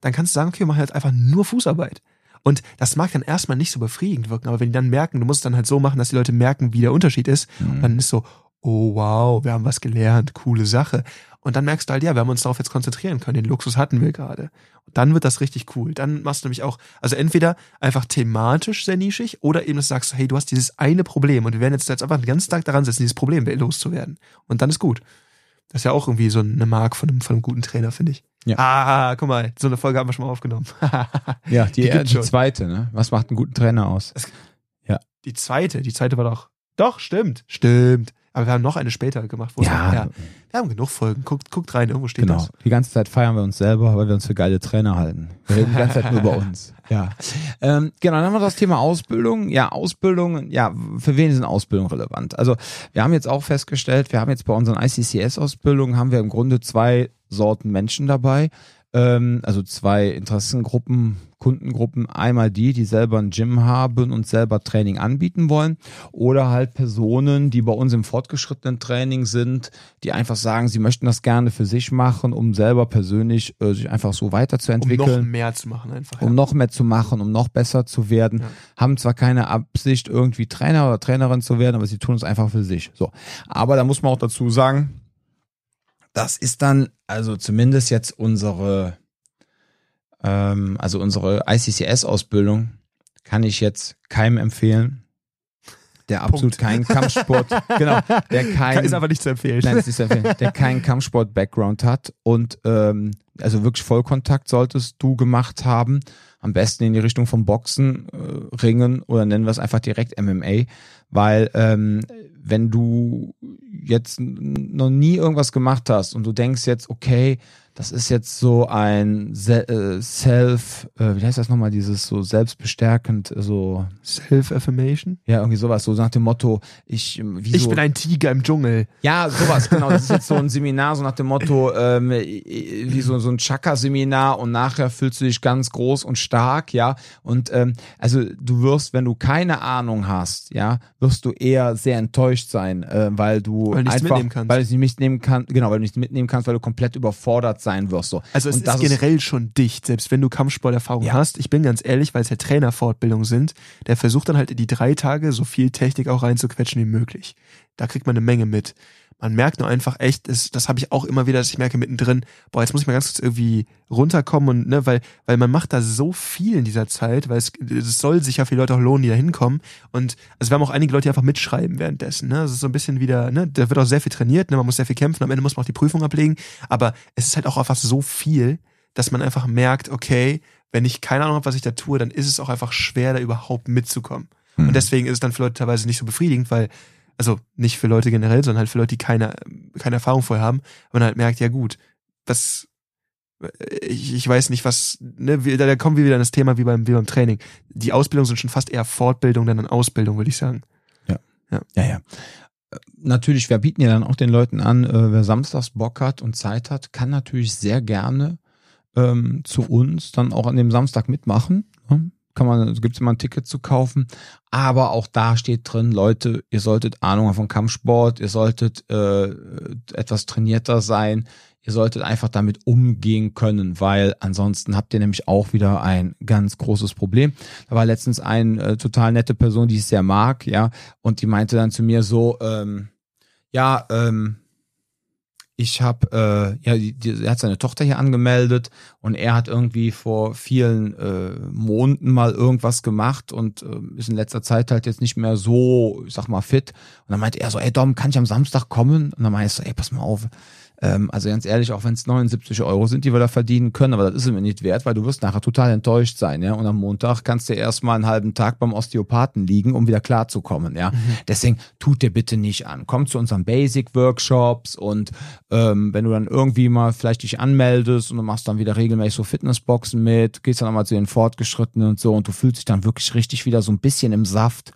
Speaker 2: Dann kannst du sagen, okay, wir machen jetzt einfach nur Fußarbeit. Und das mag dann erstmal nicht so befriedigend wirken, aber wenn die dann merken, du musst es dann halt so machen, dass die Leute merken, wie der Unterschied ist,
Speaker 1: Mhm.
Speaker 2: dann ist so, oh wow, wir haben was gelernt, coole Sache. Und dann merkst du halt, ja, wir haben uns darauf jetzt konzentrieren können, den Luxus hatten wir gerade. Und dann wird das richtig cool. Dann machst du nämlich auch, also entweder einfach thematisch sehr nischig oder eben, dass du sagst, hey, du hast dieses eine Problem und wir werden jetzt, jetzt einfach den ganzen Tag daran setzen, dieses Problem loszuwerden. Und dann ist gut. Das ist ja auch irgendwie so eine Mark von einem, von einem guten Trainer, finde ich.
Speaker 1: Ja.
Speaker 2: Ah, guck mal, so eine Folge haben wir schon mal aufgenommen.
Speaker 1: Ja, die,
Speaker 2: Die gibt's
Speaker 1: die zweite, ne? Was macht einen guten Trainer aus?
Speaker 2: die zweite, die zweite war doch. Doch, stimmt. Stimmt. Aber wir haben noch eine später gemacht.
Speaker 1: Ja.
Speaker 2: Noch, ja. Wir haben genug Folgen. Guckt, guckt rein, irgendwo steht
Speaker 1: Genau.
Speaker 2: das.
Speaker 1: Die ganze Zeit feiern wir uns selber, weil wir uns für geile Trainer halten. Wir reden die ganze Zeit nur über uns. Ja. Ähm, genau, dann haben wir das Thema Ausbildung. Ja, Ausbildung, ja, für wen ist eine Ausbildung relevant? Also, wir haben jetzt auch festgestellt, wir haben jetzt bei unseren ICCS-Ausbildungen haben wir im Grunde zwei Sorten Menschen dabei. Ähm, also zwei Interessengruppen, Kundengruppen. Einmal die, die selber ein Gym haben und selber Training anbieten wollen. Oder halt Personen, die bei uns im fortgeschrittenen Training sind, die einfach sagen, sie möchten das gerne für sich machen, um selber persönlich äh, sich einfach so
Speaker 2: Um
Speaker 1: weiterzuentwickeln
Speaker 2: noch mehr zu machen einfach.
Speaker 1: um noch mehr zu machen, um noch besser zu werden,
Speaker 2: Ja.
Speaker 1: haben zwar keine Absicht, irgendwie Trainer oder Trainerin zu werden, aber sie tun es einfach für sich. So. Aber da muss man auch dazu sagen, das ist dann, also zumindest jetzt unsere, ähm, also unsere ICCS-Ausbildung, kann ich jetzt keinem empfehlen, der absolut
Speaker 2: Punkt.
Speaker 1: keinen Kampfsport, genau, der kein,
Speaker 2: ist aber nicht zu empfehlen.
Speaker 1: Nein, ist nicht zu empfehlen. Der keinen Kampfsport-Background hat und ähm, also wirklich Vollkontakt solltest du gemacht haben. Am besten in die Richtung vom Boxen, äh, Ringen oder nennen wir es einfach direkt MMA, weil ähm, wenn du jetzt noch nie irgendwas gemacht hast und du denkst jetzt, okay, das ist jetzt so ein Se äh, Self, äh, wie heißt das nochmal, dieses so selbstbestärkend, so,
Speaker 2: Self-Affirmation?
Speaker 1: ja, irgendwie sowas, so nach dem Motto, ich, ähm,
Speaker 2: Ich
Speaker 1: so,
Speaker 2: bin ein Tiger im Dschungel.
Speaker 1: ja, sowas, genau. Das ist jetzt so ein Seminar, so nach dem Motto, ähm, wie so, so ein Chakra-Seminar und nachher fühlst du dich ganz groß und stark, ja. Und ähm, also du wirst, wenn du keine Ahnung hast, ja, wirst du eher sehr enttäuscht sein, äh, weil du
Speaker 2: Weil
Speaker 1: einfach,
Speaker 2: mitnehmen kannst.
Speaker 1: weil du nicht mitnehmen kannst, genau, weil du nichts mitnehmen kannst, weil du komplett überfordert sein wirst. So.
Speaker 2: Also es
Speaker 1: Und das
Speaker 2: ist generell schon dicht, selbst wenn du Kampfsporterfahrung
Speaker 1: Ja.
Speaker 2: hast. Ich bin ganz ehrlich, weil es ja Trainerfortbildungen sind, der versucht dann halt in die drei Tage so viel Technik auch reinzuquetschen wie möglich. Da kriegt man eine Menge mit. Man merkt nur einfach echt, das, das habe ich auch immer wieder, dass ich merke mittendrin, boah, jetzt muss ich mal ganz kurz irgendwie runterkommen und, ne, weil, weil man macht da so viel in dieser Zeit, weil es, es soll sich ja für die Leute auch lohnen, die da hinkommen. Und also wir haben auch einige Leute, die einfach mitschreiben währenddessen. Ne? Das ist so ein bisschen wieder, ne, da wird auch sehr viel trainiert, ne? man muss sehr viel kämpfen, am Ende muss man auch die Prüfung ablegen. Aber es ist halt auch einfach so viel, dass man einfach merkt, okay, wenn ich keine Ahnung habe, was ich da tue, dann ist es auch einfach schwer, da überhaupt mitzukommen. Mhm. Und deswegen ist es dann für Leute teilweise nicht so befriedigend, weil, also nicht für Leute generell, sondern halt für Leute, die keine, keine Erfahrung vorher haben, man halt merkt, ja gut, was, ich, ich weiß nicht, was, ne, da, da kommen wir wieder an das Thema wie beim, wie beim Training. Die Ausbildungen sind schon fast eher Fortbildung denn an Ausbildung, würde ich sagen.
Speaker 1: Ja. Ja, ja. ja. Natürlich, wir bieten ja dann auch den Leuten an, äh, wer samstags Bock hat und Zeit hat, kann natürlich sehr gerne ähm, zu uns dann auch an dem Samstag mitmachen. Ne? Kann man, gibt es immer ein Ticket zu kaufen. Aber auch da steht drin, Leute, ihr solltet Ahnung haben von Kampfsport, ihr solltet äh, etwas trainierter sein, ihr solltet einfach damit umgehen können, weil ansonsten habt ihr nämlich auch wieder ein ganz großes Problem. Da war letztens eine äh, total nette Person, die ich sehr mag, ja, und die meinte dann zu mir so, ähm, ja, ähm, ich habe, äh, ja, die, die, er hat seine Tochter hier angemeldet und er hat irgendwie vor vielen äh, Monaten mal irgendwas gemacht und äh, ist in letzter Zeit halt jetzt nicht mehr so, ich sag mal, fit. Und dann meinte er so, ey Dom, kann ich am Samstag kommen? Und dann meinte ich so, ey, pass mal auf, ähm, also ganz ehrlich, auch wenn es 79 Euro sind, die wir da verdienen können, aber das ist mir nicht wert, weil du wirst nachher total enttäuscht sein, ja. Und am Montag kannst du erstmal einen halben Tag beim Osteopathen liegen, um wieder klarzukommen, ja. Mhm. Deswegen tut dir bitte nicht an. Komm zu unseren Basic-Workshops und ähm, wenn du dann irgendwie mal vielleicht dich anmeldest und du machst dann wieder regelmäßig so Fitnessboxen mit, gehst dann mal zu den Fortgeschrittenen und so und du fühlst dich dann wirklich richtig wieder so ein bisschen im Saft,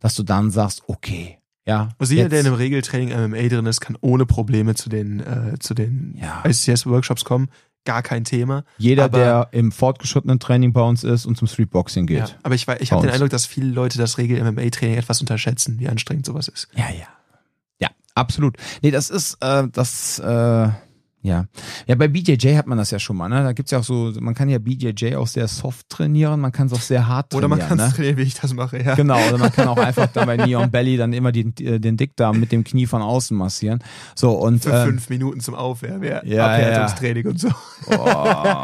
Speaker 1: dass du dann sagst, okay, ja.
Speaker 2: Also jeder, der in einem Regeltraining MMA drin ist, kann ohne Probleme zu den, äh, zu den ja. ICS-Workshops kommen. Gar kein Thema.
Speaker 1: Jeder, aber, der im fortgeschrittenen Training bei uns ist und zum Streetboxing geht. Ja,
Speaker 2: aber ich, ich habe den Eindruck, dass viele Leute das Regel-MMA-Training etwas unterschätzen, wie anstrengend sowas ist.
Speaker 1: Ja, ja. Ja, absolut. Nee, das ist, äh, das, äh, ja. Ja, bei BJJ hat man das ja schon mal, ne? Da gibt's ja auch so, man kann ja BJJ auch sehr soft trainieren, man kann es auch sehr hart trainieren.
Speaker 2: Oder man kann es
Speaker 1: ne?
Speaker 2: trainieren, wie ich das mache, ja.
Speaker 1: Genau, oder man kann auch einfach da bei Neon Belly dann immer den, den Dickdarm mit dem Knie von außen massieren. So, und.
Speaker 2: Für ähm, fünf Minuten zum Aufwärmen, ja. ja Abhärtungstraining ja. und so. Oh.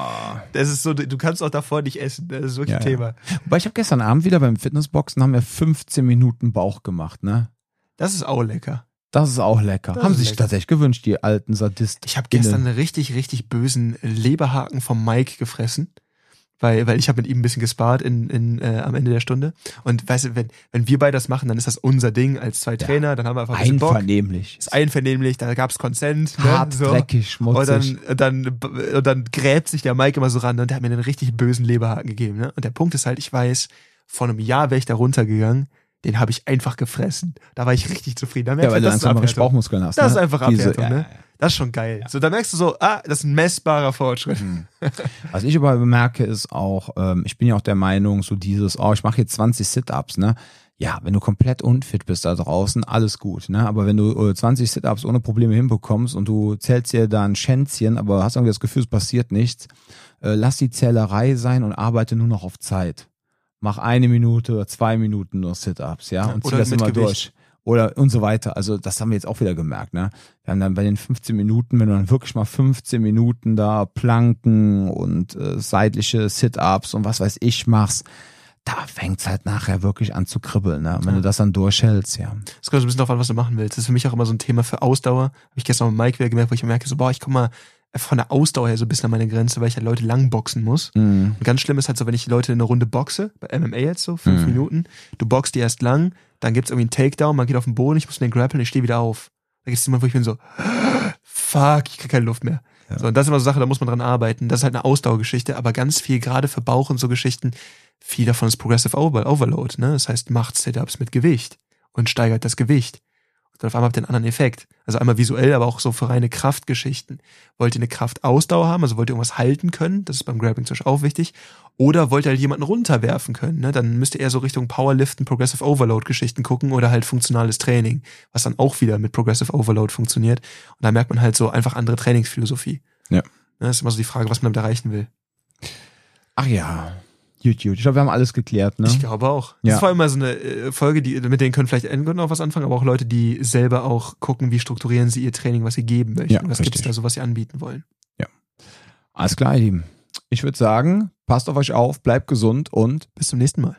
Speaker 2: Das ist so, du kannst auch davor nicht essen, das ist wirklich ja, ein Thema.
Speaker 1: Wobei ich habe gestern Abend wieder beim Fitnessboxen haben wir 15 Minuten Bauch gemacht, ne?
Speaker 2: Das ist auch lecker.
Speaker 1: Das ist auch lecker. Das Haben sich lecker. tatsächlich gewünscht, die alten Sadisten.
Speaker 2: Ich habe gestern einen richtig, richtig bösen Leberhaken vom Mike gefressen. Weil, weil ich habe mit ihm ein bisschen gespart in, in, äh, am Ende der Stunde. Und weißt du, wenn, wenn wir beide das machen, dann ist das unser Ding als zwei Trainer, ja. dann haben wir einfach
Speaker 1: ein bisschen Einvernehmlich.
Speaker 2: Bock. Ist einvernehmlich, da gab's Consent.
Speaker 1: Ne, Hart, so. dreckig, schmutzig.
Speaker 2: Und dann, und, dann, und dann gräbt sich der Mike immer so ran und der hat mir einen richtig bösen Leberhaken gegeben. Ne? Und der Punkt ist halt, ich weiß, vor einem Jahr wäre ich da runtergegangen den habe ich einfach gefressen. Da war ich richtig zufrieden. Da
Speaker 1: ja, weil du einfach richtig Bauchmuskeln hast.
Speaker 2: Das ne? ist einfach Abwertung, Diese, ja, ne? Das ist schon geil. Ja. So, da merkst du so, ah, das ist ein messbarer Fortschritt. Mhm.
Speaker 1: Was ich aber bemerke, ist auch, ähm, ich bin ja auch der Meinung, so dieses, oh, ich mache jetzt 20 Sit-Ups, ne? Ja, wenn du komplett unfit bist da draußen, alles gut, ne? Aber wenn du 20 äh, Sit-Ups ohne Probleme hinbekommst und du zählst dir da ein Schänzchen, aber hast irgendwie das Gefühl, es passiert nichts, äh, lass die Zählerei sein und arbeite nur noch auf Zeit mach eine Minute oder zwei Minuten nur Sit-Ups, ja, und zieh das immer Gewicht. durch. Oder und so weiter. Also das haben wir jetzt auch wieder gemerkt, ne? Wir haben dann bei den 15 Minuten, wenn du dann wirklich mal 15 Minuten da Planken und äh, seitliche Sit-Ups und was weiß ich machst, da fängt's halt nachher wirklich an zu kribbeln, ne? wenn ja. du das dann durchhältst, ja.
Speaker 2: Das kommt so ein bisschen darauf an, was du machen willst. Das ist für mich auch immer so ein Thema für Ausdauer. Habe ich gestern mit Mike wieder gemerkt, wo ich merke, so, boah, ich komm mal von der Ausdauer her so ein bisschen an meine Grenze, weil ich halt Leute lang boxen muss. Mhm. Und ganz schlimm ist halt so, wenn ich Leute in eine Runde boxe, bei MMA jetzt so, fünf mhm. Minuten, du boxst die erst lang, dann gibt's irgendwie einen Takedown, man geht auf den Boden, ich muss den grappeln, ich stehe wieder auf. Da gibt's jemand, wo ich bin so, fuck, ich krieg keine Luft mehr. Ja. So, und das ist immer so Sache, da muss man dran arbeiten. Das ist halt eine Ausdauergeschichte, aber ganz viel, gerade für Bauch und so Geschichten, viel davon ist Progressive Overload, ne? Das heißt, macht Sit-Ups mit Gewicht und steigert das Gewicht. Dann auf einmal habt ihr einen anderen Effekt. Also einmal visuell, aber auch so für reine Kraftgeschichten. Wollt ihr eine Kraftausdauer haben, also wollt ihr irgendwas halten können, das ist beim Grabbing zum Beispiel auch wichtig. Oder wollt ihr halt jemanden runterwerfen können, ne? dann müsst ihr eher so Richtung Powerliften, Progressive Overload Geschichten gucken oder halt funktionales Training, was dann auch wieder mit Progressive Overload funktioniert. Und da merkt man halt so einfach andere Trainingsphilosophie.
Speaker 1: Ja.
Speaker 2: Das ist immer so die Frage, was man damit erreichen will.
Speaker 1: Ach ja. Gut, gut. Ich glaube, wir haben alles geklärt, ne?
Speaker 2: Ich glaube auch.
Speaker 1: Ja.
Speaker 2: Das war immer so eine äh, Folge, die, mit denen können vielleicht Endgott noch was anfangen, aber auch Leute, die selber auch gucken, wie strukturieren sie ihr Training, was sie geben möchten.
Speaker 1: Ja,
Speaker 2: was gibt es da so, was sie anbieten wollen.
Speaker 1: Alles klar, ihr Lieben. Ich würde sagen, passt auf euch auf, bleibt gesund und
Speaker 2: Bis zum nächsten Mal.